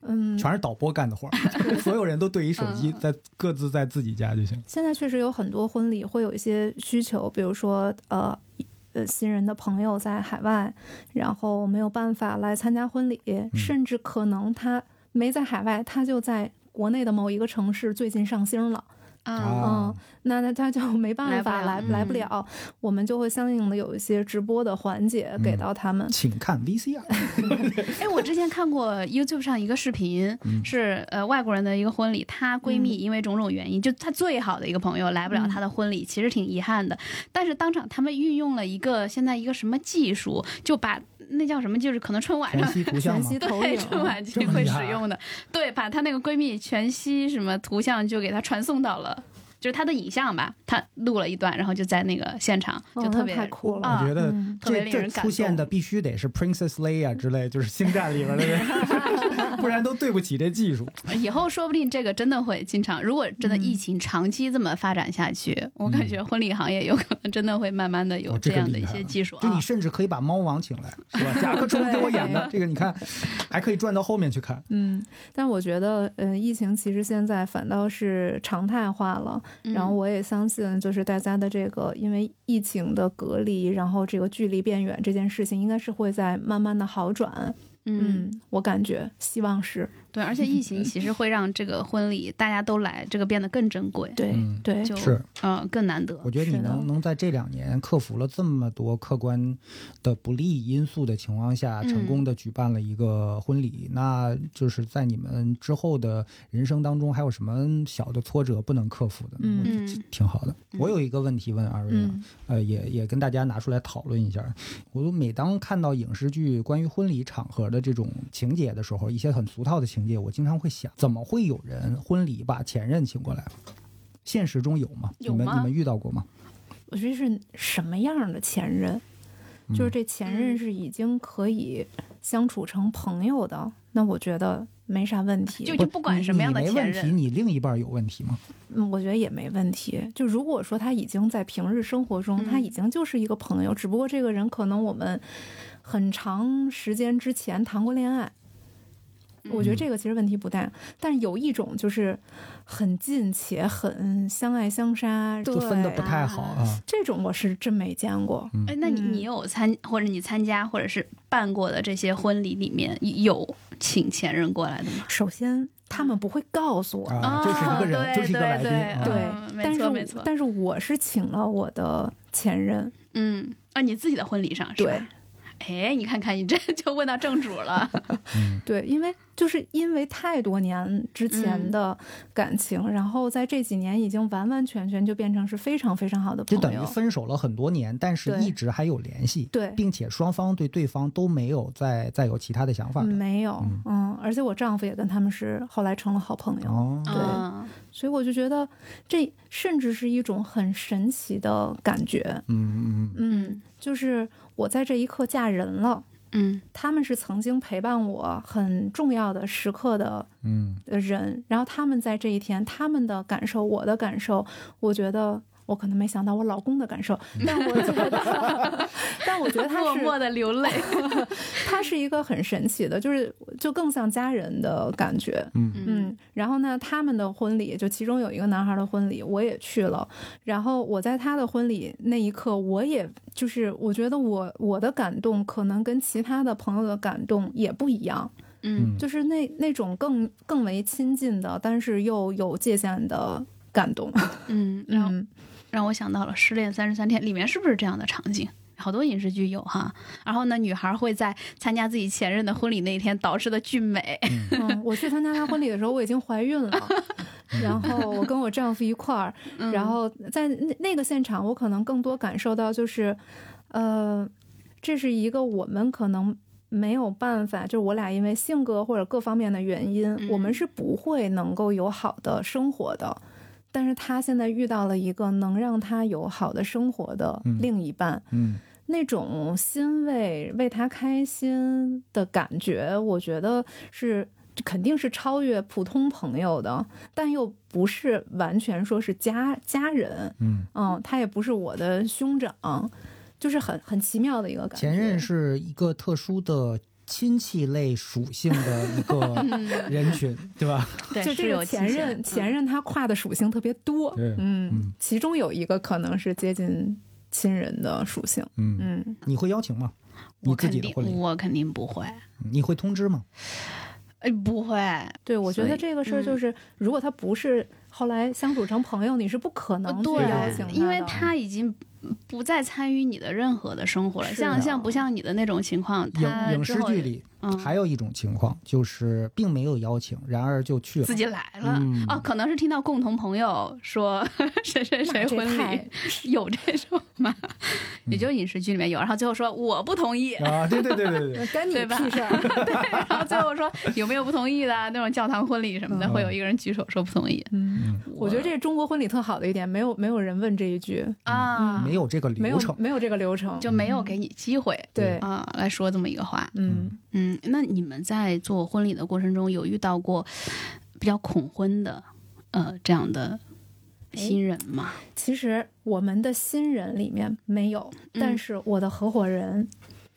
嗯，全是导播干的活儿，[laughs] 所有人都对一手机，在各自在自己家就行。现在确实有很多婚礼会有一些需求，比如说呃呃新人的朋友在海外，然后没有办法来参加婚礼，甚至可能他没在海外，他就在国内的某一个城市最近上星了，啊，啊嗯，那那他就 [laughs] 没办法来来不了我们就会相应的有一些直播的环节给嗯到他们。请看 VCR。[laughs] 哎，我之前看过 YouTube 上一个视频，嗯是呃外国人的一个婚礼，她闺蜜因为种种原因，就她最好的一个朋友来不了嗯她的婚礼，其实挺遗憾的。但是当场他们运用了一个现在一个什么技术，就把那叫什么，就是可能春晚全上。息图像 [laughs] 全息？投对，影，[laughs] 春晚就会使用的，对，把她那个闺蜜全息什么图像就给她传送到了就是他的影像吧，他录了一段，然后就在那个现场哦就特别那太酷了啊我觉得嗯特别这这令人感出现的必须得是 Princess Leia 之类，就是星战里边的人，[laughs] [laughs] 不然都对不起这技术。以后说不定这个真的会经常，如果真的疫情长期这么发展下去，我感觉婚礼行业有可能真的会慢慢的有哦这样的一些技术啊就你。甚至可以把猫王请来，是吧？甲壳虫给我演的 [laughs] 这个，你看还可以转到后面去看。嗯，但我觉得，呃，疫情其实现在反倒是常态化了。嗯然后我也相信，就是大家的这个因为疫情的隔离，然后这个距离变远这件事情，应该是会在慢慢的好转。嗯，我感觉希望是。对，而且疫情 [laughs] 其实会让这个婚礼大家都来，这个变得更珍贵，对、嗯对，就是嗯更难得。我觉得你能能在这两年克服了这么多客观的不利因素的情况下，嗯成功的举办了一个婚礼，那就是在你们之后的人生当中，还有什么小的挫折不能克服的？嗯挺好的。我有一个问题问二位啊，嗯呃，也也跟大家拿出来讨论一下。我每当看到影视剧关于婚礼场合的这种情节的时候，一些很俗套的情节，我经常会想，怎么会有人婚礼把前任请过来？现实中有吗？有吗你们你们遇到过吗？我觉得是什么样的前任？就是这前任嗯是已经可以相处成朋友的，那我觉得没啥问题。就就不管什么样的问题，前任，你另一半有问题吗？嗯，我觉得也没问题。就如果说他已经在平日生活中，他嗯已经就是一个朋友，只不过这个人可能我们很长时间之前谈过恋爱。我觉得这个其实问题不大，但是有一种就是很近且很相爱相杀，就分的不对太好啊。这种我是真没见过。哎，那你嗯你有参或者你参加或者是办过的这些婚礼里面有请前任过来的吗？首先，他们不会告诉我，啊，就是一个人，对就是一个来宾对没但是错没错但是我是请了我的前任，嗯，啊，你自己的婚礼上是吧？对哎，你看看，你这 [laughs] 就问到正主了。[laughs] 对，因为就是因为太多年之前嗯的感情，然后在这几年已经完完全全就变成是非常非常好的就等于。分手了很多年，但是一直还有联系，对并且双方对对方都没有再再有其他的想法的。没有，嗯嗯，而且我丈夫也跟他们是后来成了好朋友，哦，对嗯所以我就觉得这甚至是一种很神奇的感觉，嗯嗯嗯，就是我在这一刻嫁人了。嗯他们是曾经陪伴我很重要的时刻的嗯的人，然后他们在这一天，他们的感受，我的感受，我觉得我可能没想到我老公的感受，[laughs] 但我觉得，[laughs] 但我觉得他 [laughs] 默默是的流泪。他是一个很神奇的，就是就更像家人的感觉。嗯嗯，然后呢，他们的婚礼就其中有一个男孩的婚礼，我也去了。然后我在他的婚礼那一刻，我也就是我觉得我我的感动可能跟其他的朋友的感动也不一样，嗯就是那那种更更为亲近的，但是又有界限的感动。嗯，让嗯，让我想到了《失恋三十三天》里面是不是这样的场景？好多影视剧有哈。然后呢，女孩会在参加自己前任的婚礼那一天捯饬的巨美。[laughs] 嗯，我去参加他婚礼的时候，我已经怀孕了。[laughs] 然后我跟我丈夫一块儿，然后在那那个现场，我可能更多感受到就是，呃，这是一个我们可能没有办法，就是我俩因为性格或者各方面的原因，我们是不会能够有好的生活的。但是他现在遇到了一个能让他有好的生活的嗯。另一半，嗯。那种欣慰、为他开心的感觉，我觉得是肯定是超越普通朋友的，但又不是完全说是家家人，嗯，嗯，他也不是我的兄长，就是很很奇妙的一个感觉。前任是一个特殊的亲戚类属性的一个 [laughs] 人群，对吧？对，就是这有个前任，前任他跨的属性特别多，嗯。嗯，其中有一个可能是接近亲人的属性，嗯，嗯，你会邀请吗？你我肯定自己的婚礼，我肯定不会，你会通知吗？哎，不会。对，我觉得这个事儿就是，如果他不是后来相处成朋友，你是不可能去邀请的，因为他已经不再参与你的任何的生活了。像像不像你的那种情况，他影影之后视剧里嗯。还有一种情况，就是并没有邀请，然而就去了。自。己来了、嗯。哦，可能是听到共同朋友说 [laughs] 谁谁谁婚太礼有这种吗？也就影视剧里面有，然后最后说我不同意，啊，对对对对对，跟 [laughs] 你屁事儿。[laughs] 对，然后最后说有没有不同意的？啊那种教堂婚礼什么的，嗯。会有一个人举手说不同意。嗯，我觉得这是中国婚礼特好的一点，没有没有人问这一句，啊，没有这个流程。没有这个流程，就没有给你机会对，啊来说这么一个话。嗯。嗯，那你们在做婚礼的过程中有遇到过比较恐婚的呃这样的新人吗？其实我们的新人里面没有，嗯但是我的合伙人，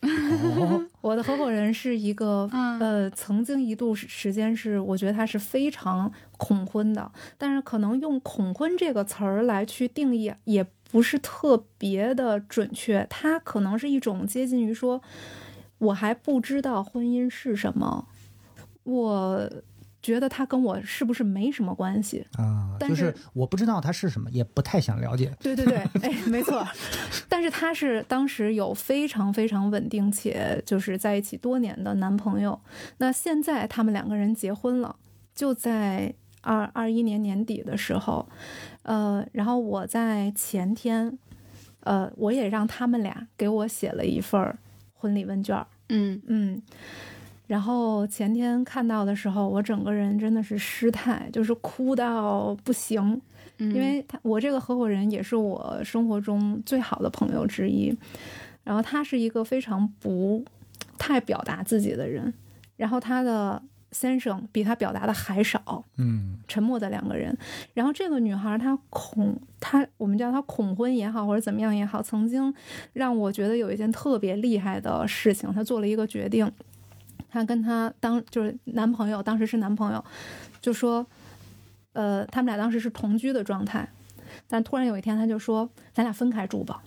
哦，[laughs] 我的合伙人是一个。嗯呃，曾经一度时时间是，我觉得他是非常恐婚的，但是可能用“恐婚”这个词儿来去定义，也不是特别的准确。它可能是一种接近于说，我还不知道婚姻是什么，我觉得他跟我是不是没什么关系，啊，但就是是我不知道他是什么，也不太想了解。对对对，[laughs] 哎，没错。但是他是当时有非常非常稳定且就是在一起多年的男朋友。那现在他们两个人结婚了，就在二二一年年底的时候，呃，然后我在前天，呃，我也让他们俩给我写了一份儿婚礼问卷儿。嗯。嗯，然后前天看到的时候，我整个人真的是失态，就是哭到不行。嗯，因为他我这个合伙人也是我生活中最好的朋友之一，然后他是一个非常不太表达自己的人，然后他的先生比他表达的还少，嗯沉默的两个人。然后这个女孩她恐她我们叫她恐婚也好，或者怎么样也好，曾经让我觉得有一件特别厉害的事情，她做了一个决定，她跟她当就是男朋友，当时是男朋友，就说，呃，他们俩当时是同居的状态。但突然有一天，她就说：“咱俩分开住吧。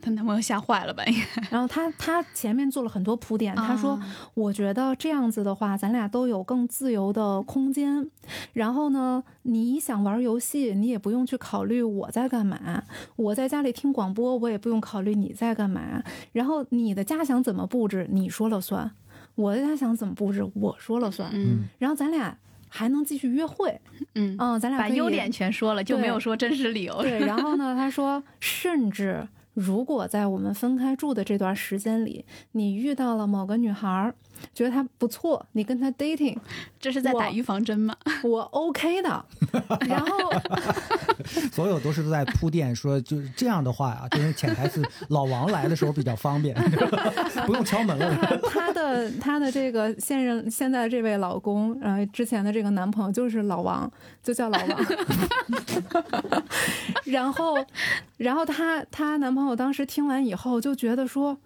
她男朋友吓坏了吧？应该”然后她她前面做了很多铺垫，她说：“啊我觉得这样子的话，咱俩都有更自由的空间。然后呢，你想玩游戏，你也不用去考虑我在干嘛；我在家里听广播，我也不用考虑你在干嘛。然后你的家想怎么布置，你说了算；我的家想怎么布置，我说了算。嗯然后咱俩还能继续约会，嗯，嗯，咱俩把优点全说了，就没有说真实理由。对，然后呢，他说，甚至如果在我们分开住的这段时间里，你遇到了某个女孩儿，觉得他不错，你跟他 dating，这是在打预防针吗？[laughs] 我 OK 的。[laughs] 然后，[laughs] 所有都是在铺垫，说就是这样的话啊、就是潜台词，老王来的时候比较方便，不用敲门了。他的他的这个现任现在的这位老公，然后，之前的这个男朋友就是老王，就叫老王。然后，然后她她男朋友当时听完以后就觉得说。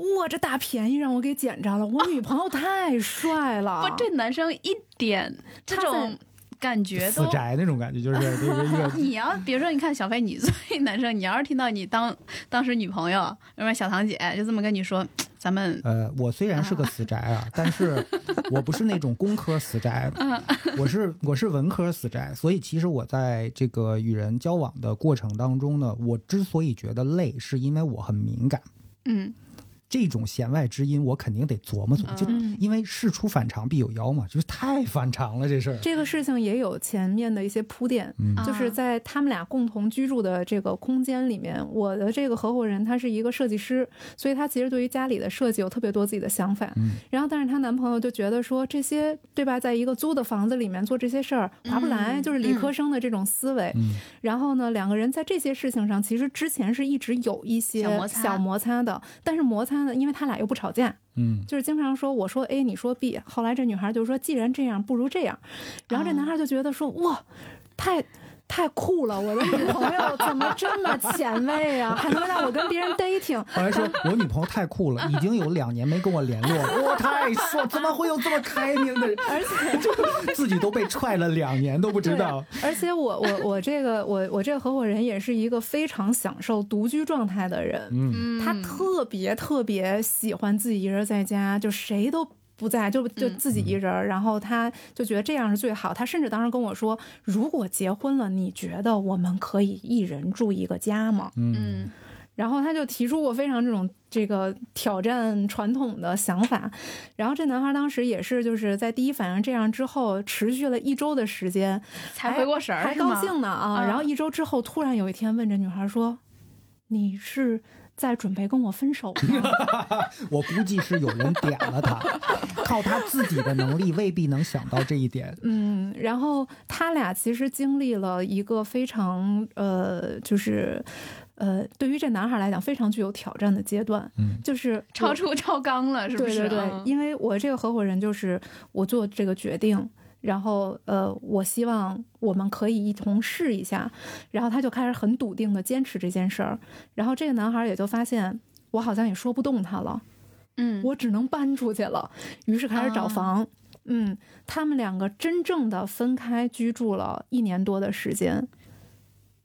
哇，这大便宜让我给捡着了！我女朋友太帅了，不，这男生一点这种感觉死。宅那种感觉，就是这个一个 [laughs] 你要比如说，你看小飞，你作为男生，你要是听到你当当时女朋友，要不然小唐姐就这么跟你说，咱们呃，我虽然是个死宅啊，但是我不是那种工科死宅，[laughs] 我是我是文科死宅，所以其实我在这个与人交往的过程当中呢，我之所以觉得累，是因为我很敏感。嗯这种弦外之音，我肯定得琢磨琢磨，就嗯因为事出反常必有妖嘛，就是太反常了这事儿。这个事情也有前面的一些铺垫，嗯就是在他们俩共同居住的这个空间里面，我的这个合伙人他是一个设计师，所以他其实对于家里的设计有特别多自己的想法。嗯然后，但是她男朋友就觉得说这些对吧，在一个租的房子里面做这些事儿划不来，嗯就是理科生的这种思维。嗯然后呢，两个人在这些事情上其实之前是一直有一些小摩擦的，但是摩擦呢，因为他俩又不吵架，嗯就是经常说我说 A 你说 B，后来这女孩就说既然这样不如这样，然后这男孩就觉得说哇，太。太酷了！我的女朋友怎么这么前卫啊？[laughs] 还能让我跟别人 dating？我还说我女朋友太酷了，已经有两年没跟我联络了，我太帅，怎么会有这么开明的人？而且 [laughs] 就自己都被踹了两年都不知道。而且我我我这个我我这个合伙人也是一个非常享受独居状态的人，嗯他特别特别喜欢自己一人在家，就谁都。不在，就就嗯自己一人儿，然后他就觉得这样是最好。他甚至当时跟我说，如果结婚了，你觉得我们可以一人住一个家吗？嗯嗯然后他就提出过非常这种这个挑战传统的想法，然后这男孩当时也是就是在第一反应这样之后，持续了一周的时间，才回过神儿，还高兴呢啊！嗯然后一周之后，突然有一天问这女孩说：“你是在准备跟我分手吗 [laughs] 我估计是有人点了他，[laughs] 靠他自己的能力未必能想到这一点？”。嗯，然后他俩其实经历了一个非常呃，就是呃，对于这男孩来讲非常具有挑战的阶段，嗯就是超出超纲了，是不是？对对对，嗯因为我这个合伙人就是我做这个决定，然后呃，我希望我们可以一同试一下，然后他就开始很笃定的坚持这件事儿，然后这个男孩也就发现我好像也说不动他了，嗯，我只能搬出去了，于是开始找啊房。嗯，他们两个真正的分开居住了一年多的时间，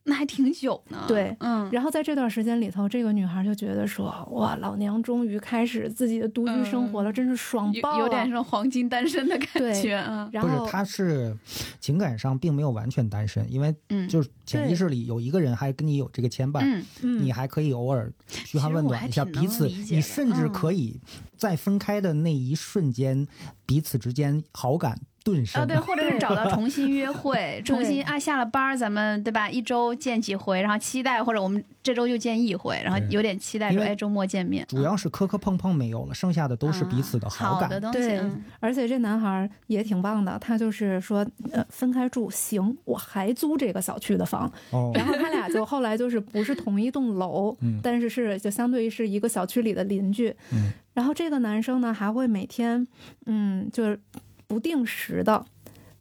那还挺久呢。对嗯，然后在这段时间里头，这个女孩就觉得说：“哇，老娘终于开始自己的独居生活了，真是爽爆了！”有有点这种黄金单身的感对觉，啊不是，然后他是情感上并没有完全单身，因为嗯就是潜意识里有一个人还跟你有这个牵绊，嗯嗯，你还可以偶尔嘘寒问暖一下彼此，你甚至嗯可以在分开的那一瞬间，彼此之间好感顿生。啊，对，或者是找到 [laughs] 重新约会，重新啊下了班儿咱们对吧，一周见几回，然后期待或者我们这周就见一回，然后有点期待说哎周末见面，主要是磕磕碰碰没有了，剩下的都是彼此的啊好感。的东西，对嗯而且这男孩也挺棒的，他就是说，呃，分开住行，我还租这个小区的房。哦，然后他俩就后来就是不是同一栋楼，嗯但是是就相对于是一个小区里的邻居。嗯然后这个男生呢，还会每天，嗯，就是不定时的，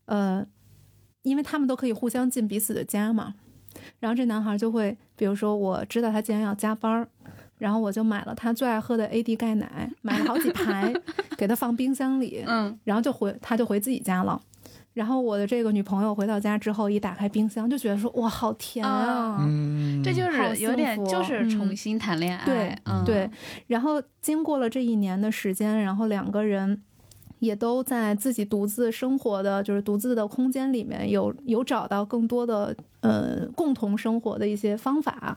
呃，因为他们都可以互相进彼此的家嘛。然后这男孩就会，比如说我知道他今天要加班儿，然后我就买了他最爱喝的 AD 钙奶，买了好几排，给他放冰箱里，嗯，然后就回他就回自己家了。然后我的这个女朋友回到家之后，一打开冰箱就觉得说哇，好甜啊！嗯，这就是有点就是重嗯新谈恋爱，对嗯对，然后经过了这一年的时间，然后两个人也都在自己独自生活的，就是独自的空间里面有有找到更多的呃共同生活的一些方法。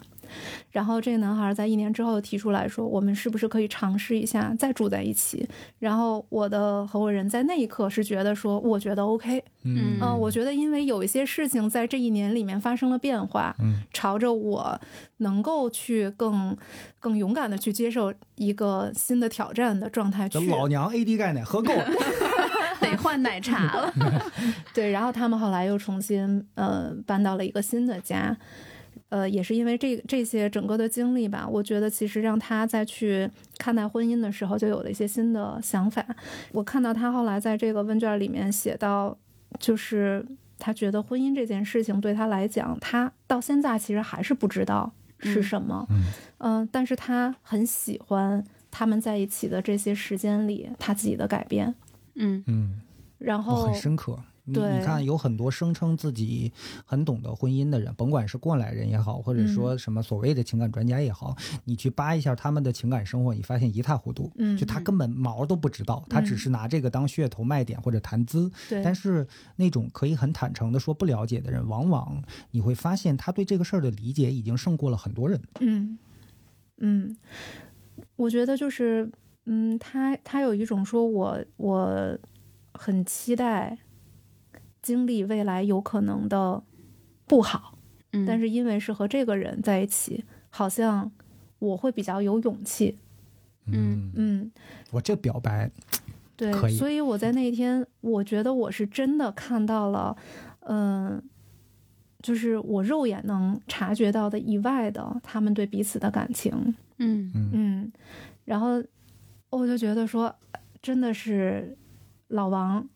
然后这个男孩在一年之后提出来说，我们是不是可以尝试一下再住在一起？然后我的合伙人在那一刻是觉得说，我觉得 OK，嗯嗯、我觉得因为有一些事情在这一年里面发生了变化，嗯朝着我能够去更更勇敢的去接受一个新的挑战的状态去。老娘 AD 钙奶喝够了。[laughs] 得换奶茶了，[laughs] 对，然后他们后来又重新呃搬到了一个新的家。呃，也是因为这这些整个的经历吧，我觉得其实让他再去看待婚姻的时候，就有了一些新的想法。我看到他后来在这个问卷里面写到，就是他觉得婚姻这件事情对他来讲，他到现在其实还是不知道是什么。嗯嗯、但是他很喜欢他们在一起的这些时间里他自己的改变。嗯嗯，然后很深刻。你你看，有很多声称自己很懂得婚姻的人，甭管是过来人也好，或者说什么所谓的情感专家也好，你去扒一下他们的情感生活，你发现一塌糊涂。嗯就他根本毛都不知道，他只是拿这个当噱头卖点或者谈资。对，但是那种可以很坦诚的说不了解的人，往往你会发现他对这个事儿的理解已经胜过了很多人。嗯，嗯，我觉得就是，嗯，他他有一种说我我很期待经历未来有可能的不好，嗯，但是因为是和这个人在一起，好像我会比较有勇气。嗯。嗯，我这表白，对，以。所以我在那一天，我觉得我是真的看到了，嗯、就是我肉眼能察觉到的以外的他们对彼此的感情。嗯。嗯。嗯，然后我就觉得说，真的是老王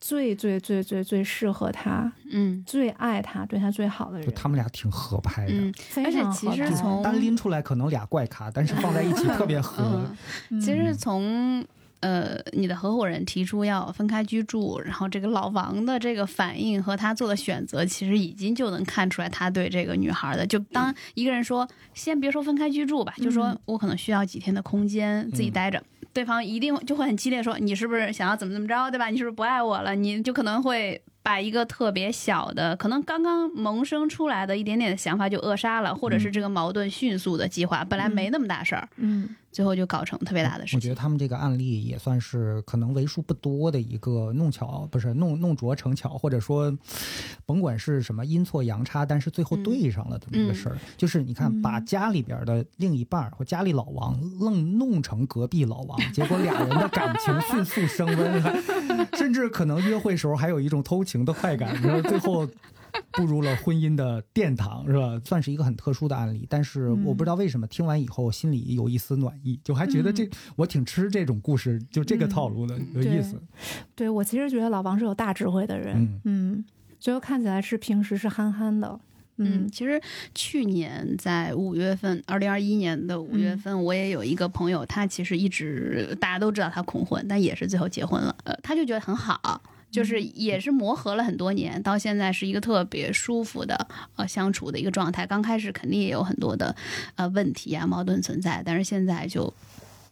最最最最最适合他、嗯最爱他、对他最好的人就，他们俩挺合拍的。嗯，而且其实从单拎出来可能俩怪咖，但是放在一起特别合。[laughs] 其实从呃你的合伙人提出要分开居住，然后这个老王的这个反应和他做的选择，其实已经就能看出来他对这个女孩的。就当一个人说先别说分开居住吧，就说嗯我可能需要几天的空间自己待着。对方一定就会很激烈说你是不是想要怎么怎么着，对吧？你是不是不爱我了？你就可能会把一个特别小的，可能刚刚萌生出来的一点点的想法就扼杀了，或者是这个矛盾迅速的激化，本来没那么大事儿，嗯最后就搞成特别大的事情。我觉得他们这个案例也算是可能为数不多的一个弄巧，不是弄弄拙成巧，或者说，甭管是什么阴错阳差，但是最后对上了这么一个事儿。就是你看，把家里边的另一半儿或家里老王愣弄成隔壁老王，结果俩人的感情迅速升温，[laughs] 甚至可能约会时候还有一种偷情的快感，然后最后。[laughs] 步入了婚姻的殿堂，是吧？算是一个很特殊的案例，但是我不知道为什么听完以后心里有一丝暖意，就还觉得这、我挺吃这种故事，就这个套路的、有意思。对我其实觉得老王是有大智慧的人，嗯嗯，最后看起来是平时是憨憨的，嗯，其实去年在五月份，二零二一年的五月份，我也有一个朋友，他其实一直大家都知道他恐婚，但也是最后结婚了。呃，他就觉得很好，就是也是磨合了很多年，到现在是一个特别舒服的呃相处的一个状态。刚开始肯定也有很多的呃问题啊、矛盾存在，但是现在就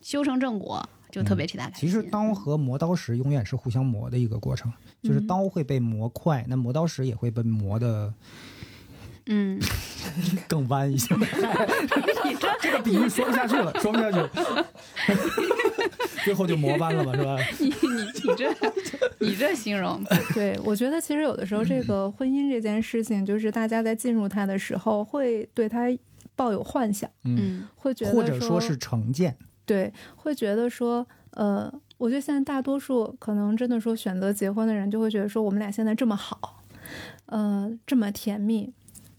修成正果，就特别替他开心。其实刀和磨刀石永远是互相磨的一个过程，就是刀会被磨快，那磨刀石也会被磨的嗯，[laughs] 更弯一些。[laughs] [laughs] 这个比喻说不下去了，说不下去了，最后就磨弯了嘛，是吧？你你你这你这形容，对，我觉得其实有的时候这个婚姻这件事情，就是大家在进入它的时候，会对它抱有幻想，嗯，嗯会觉得或者说是成见，对，会觉得说，呃，我觉得现在大多数可能真的说选择结婚的人，就会觉得说我们俩现在这么好，呃，这么甜蜜，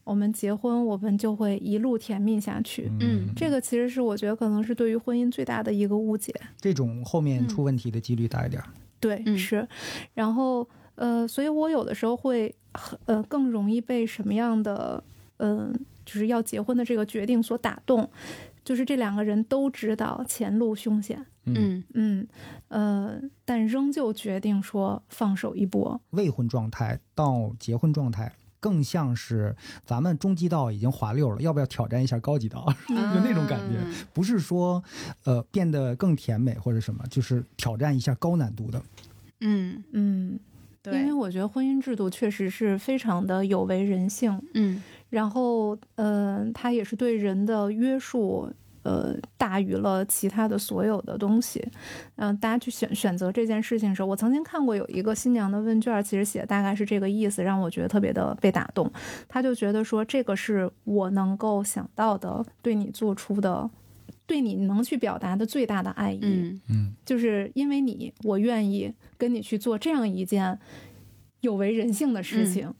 我们结婚我们就会一路甜蜜下去。嗯这个其实是我觉得可能是对于婚姻最大的一个误解。这种后面出问题的几率大一点儿。对，嗯是，然后呃，所以我有的时候会很呃更容易被什么样的嗯、呃就是要结婚的这个决定所打动，就是这两个人都知道前路凶险，嗯嗯呃，但仍旧决定说放手一搏，未婚状态到结婚状态，更像是咱们中级道已经滑溜了，要不要挑战一下高级道？[laughs] 就那种感觉，不是说呃变得更甜美或者什么，就是挑战一下高难度的。嗯，嗯，因为，我觉得婚姻制度确实是非常的有违人性，嗯。然后，呃，它也是对人的约束，呃，大于了其他的所有的东西。嗯、大家去选选择这件事情的时候，我曾经看过有一个新娘的问卷，其实写的大概是这个意思，让我觉得特别的被打动。他就觉得说，这个是我能够想到的，对你做出的。对你能去表达的最大的爱意，嗯嗯，就是因为你，我愿意跟你去做这样一件有违人性的事情。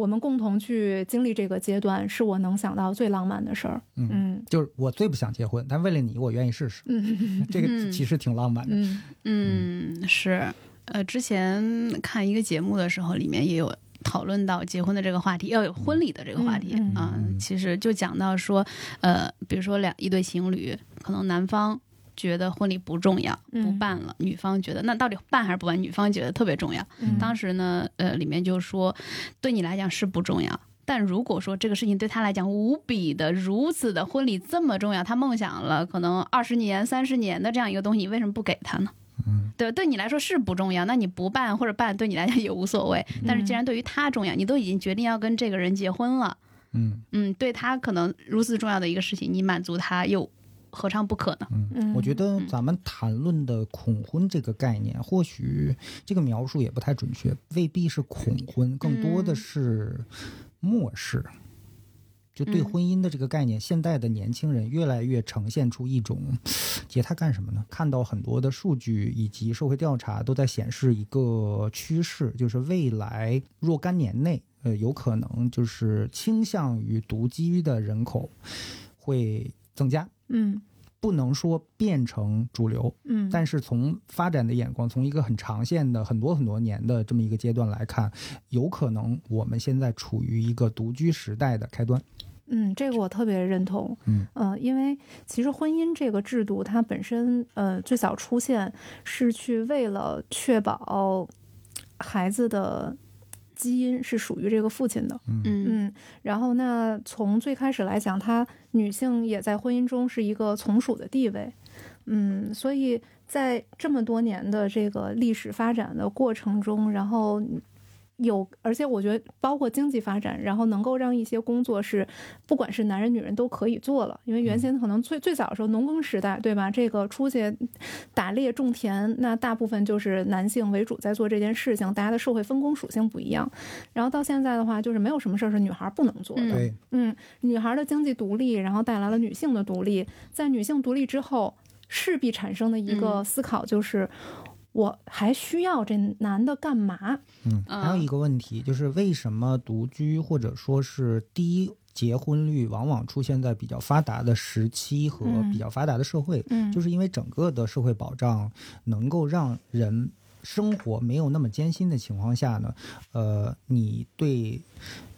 我们共同去经历这个阶段，是我能想到最浪漫的事儿。嗯嗯就是我最不想结婚，但为了你，我愿意试试。嗯这个嗯其实挺浪漫的。嗯嗯，是，呃，之前看一个节目的时候，里面也有讨论到结婚的这个话题，要有婚礼的这个话题嗯嗯啊、嗯其实就讲到说，呃，比如说两一对情侣，可能男方。觉得婚礼不重要，不嗯办了。女方觉得那到底办还是不办？女方觉得特别重要。嗯当时呢，呃，里面就说，对你来讲是不重要，但如果说这个事情对他来讲无比的如此的婚礼这么重要，他梦想了可能二十年、三十年的这样一个东西，你为什么不给他呢？嗯，对，对你来说是不重要，那你不办或者办对你来讲也无所谓。但是既然对于他重要，你都已经决定要跟这个人结婚了，嗯嗯，对他可能如此重要的一个事情，你满足他又何尝不可呢？嗯，嗯我觉得咱们谈论的恐婚这个概念，或许这个描述也不太准确，未必是恐婚，更多的嗯是漠视。就对嗯婚姻的这个概念，现代的年轻人越来越呈现出一种，其实他干什么呢？看到很多的数据以及社会调查都在显示一个趋势，就是未来若干年内，呃，有可能就是倾向于独居的人口会增加。嗯不能说变成主流，嗯，但是从发展的眼光，从一个很长线的、很多很多年的这么一个阶段来看，有可能我们现在处于一个独居时代的开端。嗯，这个我特别认同。嗯呃，因为其实婚姻这个制度，它本身呃最早出现是去为了确保孩子的基因是属于这个父亲的。嗯。嗯，然后那从最开始来讲，她女性也在婚姻中是一个从属的地位，嗯，所以在这么多年的这个历史发展的过程中，然后有，而且我觉得包括经济发展，然后能够让一些工作是不管是男人女人都可以做了。因为原先可能最最早的时候农耕时代，对吧？这个出去打猎种田，那大部分就是男性为主在做这件事情，大家的社会分工属性不一样。然后到现在的话，就是没有什么事儿是女孩不能做的。嗯，嗯，女孩的经济独立，然后带来了女性的独立。在女性独立之后，势必产生的一个嗯思考就是，我还需要这男的干嘛？嗯，嗯还有一个问题就是为什么独居或者说是低结婚率往往出现在比较发达的时期和嗯比较发达的社会？嗯就是因为整个的社会保障能够让人生活没有那么艰辛的情况下呢，呃，你对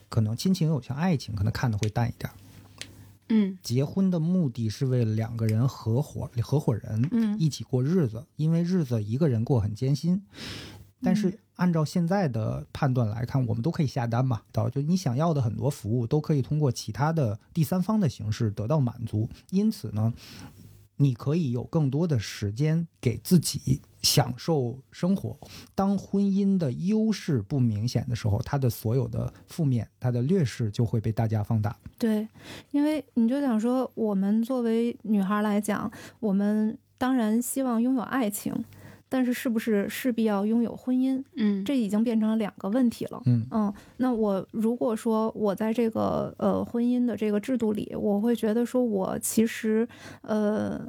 可能亲情友情爱情可能看的会淡一点。嗯结婚的目的是为了两个人合伙合伙人，嗯一起过日子，因为日子一个人过很艰辛。但是按照现在的判断来看，我们都可以下单嘛，到就你想要的很多服务都可以通过其他的第三方的形式得到满足。因此呢，你可以有更多的时间给自己享受生活。当婚姻的优势不明显的时候，它的所有的负面、它的劣势就会被大家放大。对，因为你就想说，我们作为女孩来讲，我们当然希望拥有爱情，但是是不是势必要拥有婚姻？嗯，这已经变成了两个问题了。嗯嗯，那我如果说我在这个呃婚姻的这个制度里，我会觉得说我其实呃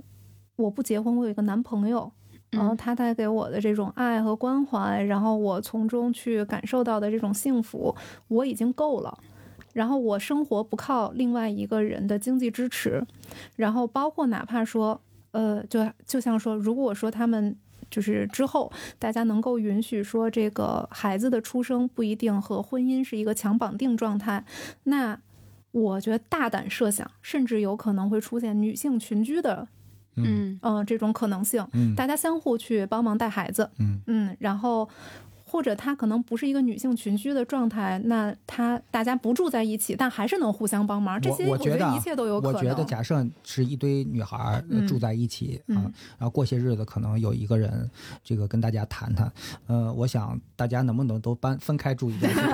我不结婚，我有一个男朋友。然后嗯他带给我的这种爱和关怀，然后我从中去感受到的这种幸福，我已经够了。然后我生活不靠另外一个人的经济支持，然后包括哪怕说，呃，就就像说，如果说他们就是之后大家能够允许说这个孩子的出生不一定和婚姻是一个强绑定状态，那我觉得大胆设想，甚至有可能会出现女性群居的，嗯呃，这种可能性，嗯大家相互去帮忙带孩子，嗯嗯，然后或者他可能不是一个女性群居的状态，那他大家不住在一起，但还是能互相帮忙，这些我觉得啊一切都有可能。我觉得，假设是一堆女孩住在一起、嗯啊，然后过些日子可能有一个人这个跟大家谈谈，呃，我想大家能不能都搬分开住一段时间？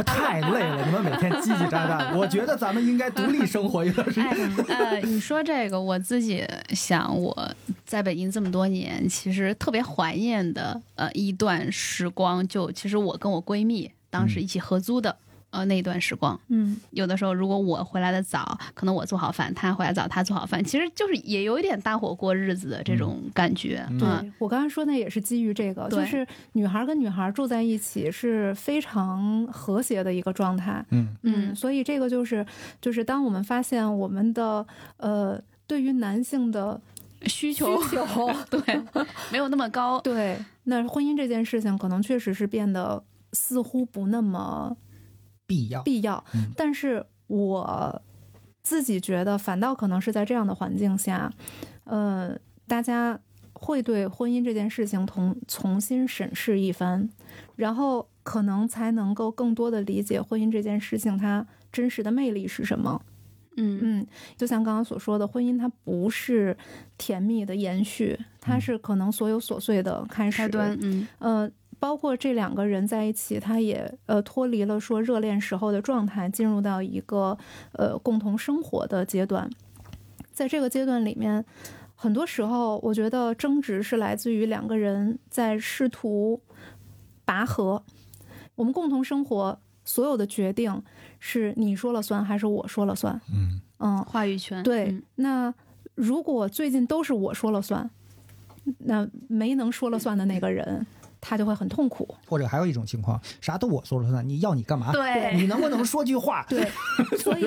[laughs] 太累了，你们每天叽叽喳喳。[laughs] 我觉得咱们应该独立生活一段时间。哎，呃，你说这个，我自己想，我在北京这么多年，其实特别怀念的呃一段时光，就其实我跟我闺蜜当时一起合租的。呃，那一段时光，嗯有的时候如果我回来的早，可能我做好饭，他回来早，他做好饭，其实就是也有一点搭伙过日子的这种感觉。嗯我刚刚说那也是基于这个，就是女孩跟女孩住在一起是非常和谐的一个状态。嗯嗯，嗯所以这个就是就是当我们发现我们的呃对于男性的需求需求 [laughs] 对没有那么高。对，那婚姻这件事情可能确实是变得似乎不那么必要。必要，嗯但是我自己觉得，反倒可能是在这样的环境下，呃，大家会对婚姻这件事情重重新审视一番，然后可能才能够更多的理解婚姻这件事情它真实的魅力是什么。嗯嗯，就像刚刚所说的，婚姻它不是甜蜜的延续，它嗯是可能所有琐碎的开始。开端，嗯呃，包括这两个人在一起，他也呃脱离了说热恋时候的状态，进入到一个呃共同生活的阶段。在这个阶段里面，很多时候我觉得争执是来自于两个人在试图拔河。我们共同生活，所有的决定是你说了算还是我说了算？嗯嗯，话语权，对，嗯那如果最近都是我说了算，那没能说了算的那个人，他就会很痛苦。或者还有一种情况，啥都我说了算，你要你干嘛？对你能不能说句话？对，所以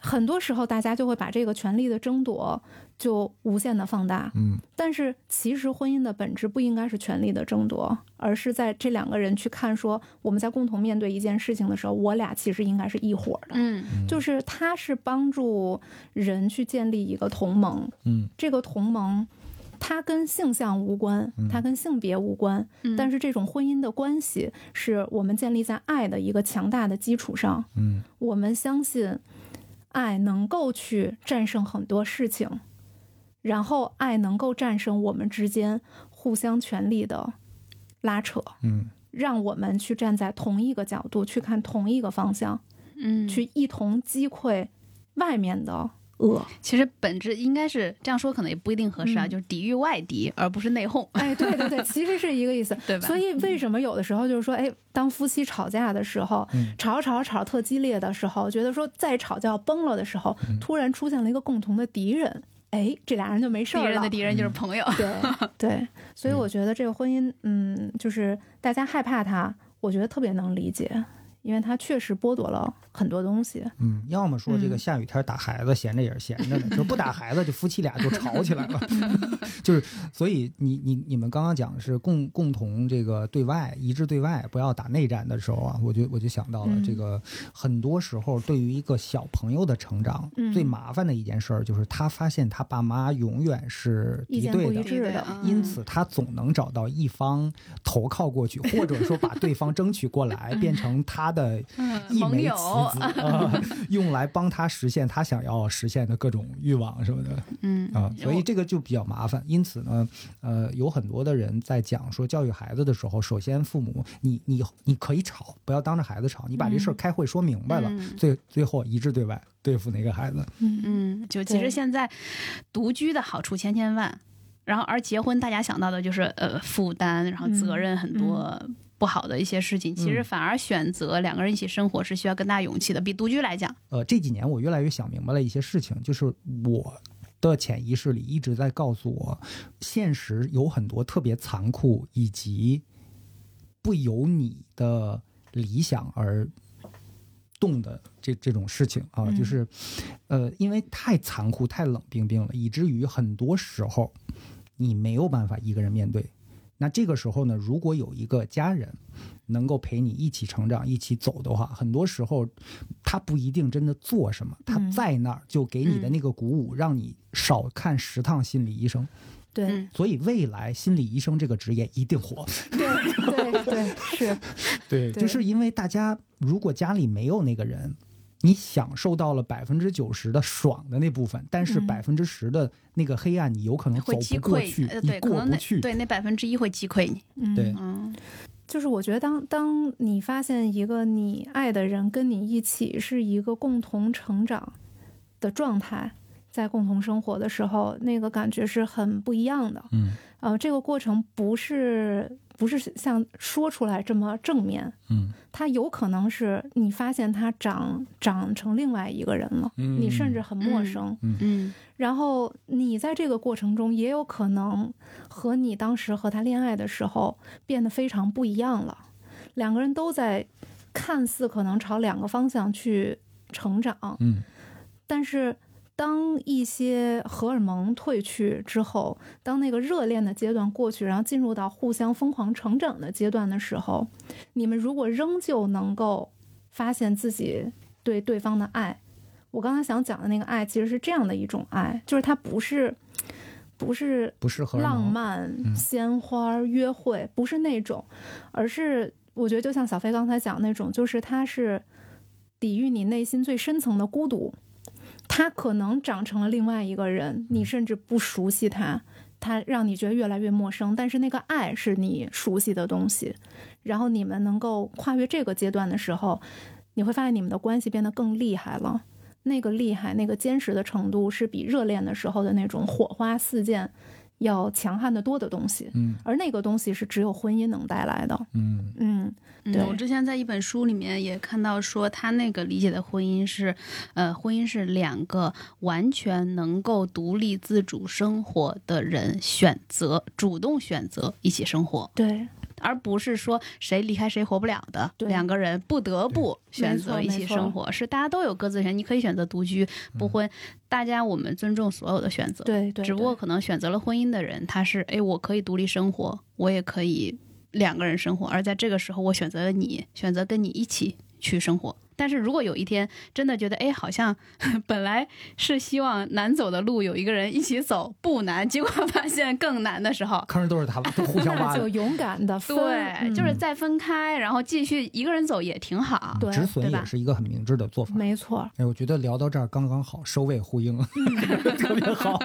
很多时候大家就会把这个权力的争夺就无限的放大。嗯但是其实婚姻的本质不应该是权力的争夺，而是在这两个人去看说，我们在共同面对一件事情的时候，我俩其实应该是一伙儿的。嗯就是他是帮助人去建立一个同盟，嗯这个同盟，它跟性向无关，它跟性别无关，嗯，但是这种婚姻的关系是我们建立在爱的一个强大的基础上。嗯。我们相信，爱能够去战胜很多事情，然后爱能够战胜我们之间互相权力的拉扯，嗯。让我们去站在同一个角度去看同一个方向，嗯，去一同击溃外面的恶。其实本质应该是这样说，可能也不一定合适啊，嗯就是抵御外敌，而不是内讧，哎，对对对，[laughs] 其实是一个意思。对吧？所以为什么有的时候就是说，哎，当夫妻吵架的时候，嗯吵吵吵特激烈的时候，觉得说再吵就要崩了的时候，嗯突然出现了一个共同的敌人，哎，这俩人就没事儿了敌人的。敌人就是朋友。对 [laughs] 对，所以我觉得这个婚姻，嗯，就是大家害怕他，我觉得特别能理解，因为它确实剥夺了很多东西。嗯，要么说这个嗯下雨天打孩子闲着也是闲着的，就是不打孩子，就夫妻俩就吵起来了。[laughs] [laughs] 就是所以你你你们刚刚讲的是共共同这个对外一致对外，不要打内战的时候啊，我就我就想到了嗯这个，很多时候对于一个小朋友的成长，嗯最麻烦的一件事儿就是他发现他爸妈永远是敌对的。致的，嗯因此，他总能找到一方投靠过去，或者说把对方争取过来，[laughs] 变成他的一枚棋友子啊，[laughs] 用来帮他实现他想要实现的各种欲望什么的嗯啊，所以这个就比较麻烦。因此呢，呃，有很多的人在讲说教育孩子的时候，首先父母你你你可以吵，不要当着孩子吵，你把这事儿嗯开会说明白了，嗯最最后一致对外对付那个孩子。嗯嗯，就其实现在独居的好处千千万，然后而结婚大家想到的就是呃负担，然后责嗯任很多。不好的一些事情，其实嗯反而选择两个人一起生活是需要更大勇气的，比独居来讲，呃，这几年我越来越想明白了一些事情，就是我的潜意识里一直在告诉我，现实有很多特别残酷，以及不由你的理想而动的这这种事情啊，嗯就是呃，因为太残酷、太冷冰冰了，以至于很多时候你没有办法一个人面对。那这个时候呢，如果有一个家人能够陪你一起成长、一起走的话，很多时候他不一定真的做什么，他嗯在那儿就给你的嗯那个鼓舞，让你少看十趟心理医生。对嗯所以未来心理医生这个职业一定火。对对对，是，对，对就是因为大家如果家里没有那个人。你享受到了百分之九十的爽的那部分，但是嗯。百分之十的那个黑暗，你有可能走会击溃，不过去，对，可能那过不去。对那百分之一会击溃你，嗯。对。嗯。就是我觉得当当你发现一个你爱的人跟你一起是一个共同成长的状态，在共同生活的时候，那个感觉是很不一样的。嗯。呃，这个过程不是不是像说出来这么正面，嗯。它有可能是你发现他长长成另外一个人了，嗯你甚至很陌生。嗯。然后你在这个过程中也有可能和你当时和他恋爱的时候变得非常不一样了，两个人都在看似可能朝两个方向去成长，嗯。但是当一些荷尔蒙褪去之后，当那个热恋的阶段过去，然后进入到互相疯狂成长的阶段的时候，你们如果仍旧能够发现自己对对方的爱，我刚才想讲的那个爱，其实是这样的一种爱，就是它不是不是不是浪漫、嗯鲜花、约会，不是那种，而是我觉得就像小飞刚才讲那种，就是它是抵御你内心最深层的孤独。他可能长成了另外一个人，你甚至不熟悉他，他让你觉得越来越陌生。但是那个爱是你熟悉的东西，然后你们能够跨越这个阶段的时候，你会发现你们的关系变得更厉害了。那个厉害、那个坚实的程度，是比热恋的时候的那种火花四溅要强悍得多的东西。嗯而那个东西是只有婚姻能带来的。嗯嗯对嗯，我之前在一本书里面也看到说，他那个理解的婚姻是，呃，婚姻是两个完全能够独立自主生活的人选择主动选择一起生活，对，而不是说谁离开谁活不了的，两个人不得不选择一起生活，是大家都有各自选，你可以选择独居不婚，大家我们尊重所有的选择，对对，只不过可能选择了婚姻的人，他是哎，我可以独立生活，我也可以两个人生活，而在这个时候，我选择了你，选择跟你一起去生活。但是如果有一天真的觉得，哎，好像 [laughs] 本来是希望难走的路有一个人一起走不难，结果发现更难的时候，坑都是他们，都互相挖 [laughs] 那就的。勇敢的分，对，嗯就是再分开，然后继续一个人走也挺好。对止损也是一个很明智的做法。没错。哎，我觉得聊到这儿刚刚好，收尾呼应，[laughs] 特别好。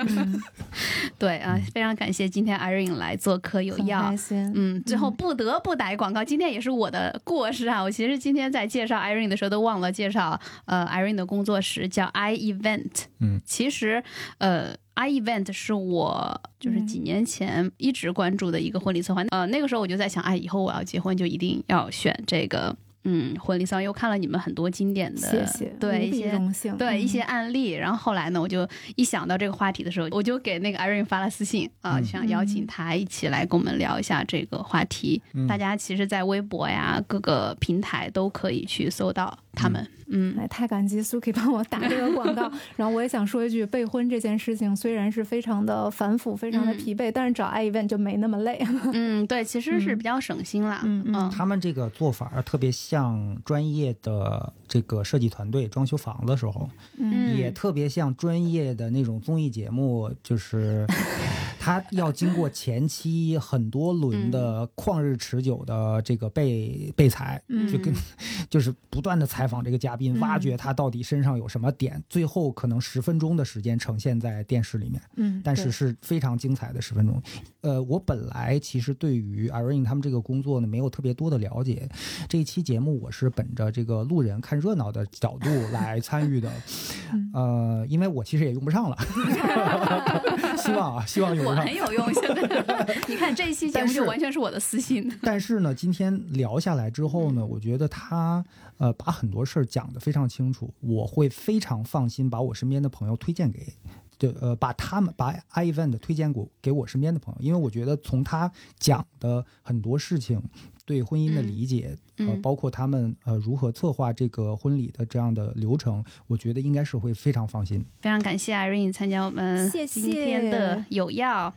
对啊，非常感谢今天 Irene 来做客有很药开。心。嗯，最后不得不打一广告，今天也是我的过失啊！我其实今天在介绍 Irene 的时候都忘了介绍，呃，Irene 的工作室叫 i Event。嗯，其实，呃，i Event 是我就是几年前一直关注的一个婚礼策划。呃，那个时候我就在想，哎，以后我要结婚就一定要选这个。嗯，婚礼上又看了你们很多经典的，谢谢，无比对一些荣幸，对一些嗯案例，然后后来呢，我就一想到这个话题的时候，我就给那个 Irene 发了私信啊、嗯想邀请他一起来跟我们聊一下这个话题。嗯大家其实，在微博呀各个平台都可以去搜到他们。嗯哎，太感激 Suki 帮我打这个广告。[laughs] 然后我也想说一句，备婚这件事情虽然是非常的繁复、非常的嗯疲惫，但是找 i event 就没那么累。嗯，对，其实是比较省心啦。嗯嗯嗯他们这个做法特别像专业的这个设计团队装修房子的时候，嗯也特别像专业的那种综艺节目，就是他要经过前期很多轮的旷日持久的这个备备采，嗯就跟 [laughs] 就是不断的采访这个嘉宾，嗯挖掘他到底身上有什么点，最后可能十分钟的时间呈现在电视里面。嗯，但是是非常精彩的十分钟。呃，我本来其实对于 Irene 他们这个工作呢没有特别多的了解，这一期节目我是本着这个路人看热闹的角度来参与的。嗯呃，因为我其实也用不上了，[laughs] 希望啊，希望用不上我很。有用，现在你看这一期节目就完全是我的私心。但是呢，今天聊下来之后呢，我觉得他呃把很多事儿讲得非常清楚，我会非常放心把我身边的朋友推荐给。对，呃，把他们把 i event 推荐给给我身边的朋友，因为我觉得从他讲的很多事情，对婚姻的理解，嗯呃，包括他们呃如何策划这个婚礼的这样的流程，我觉得应该是会非常放心。非常感谢 Irene 参加我们谢今天的谢有药。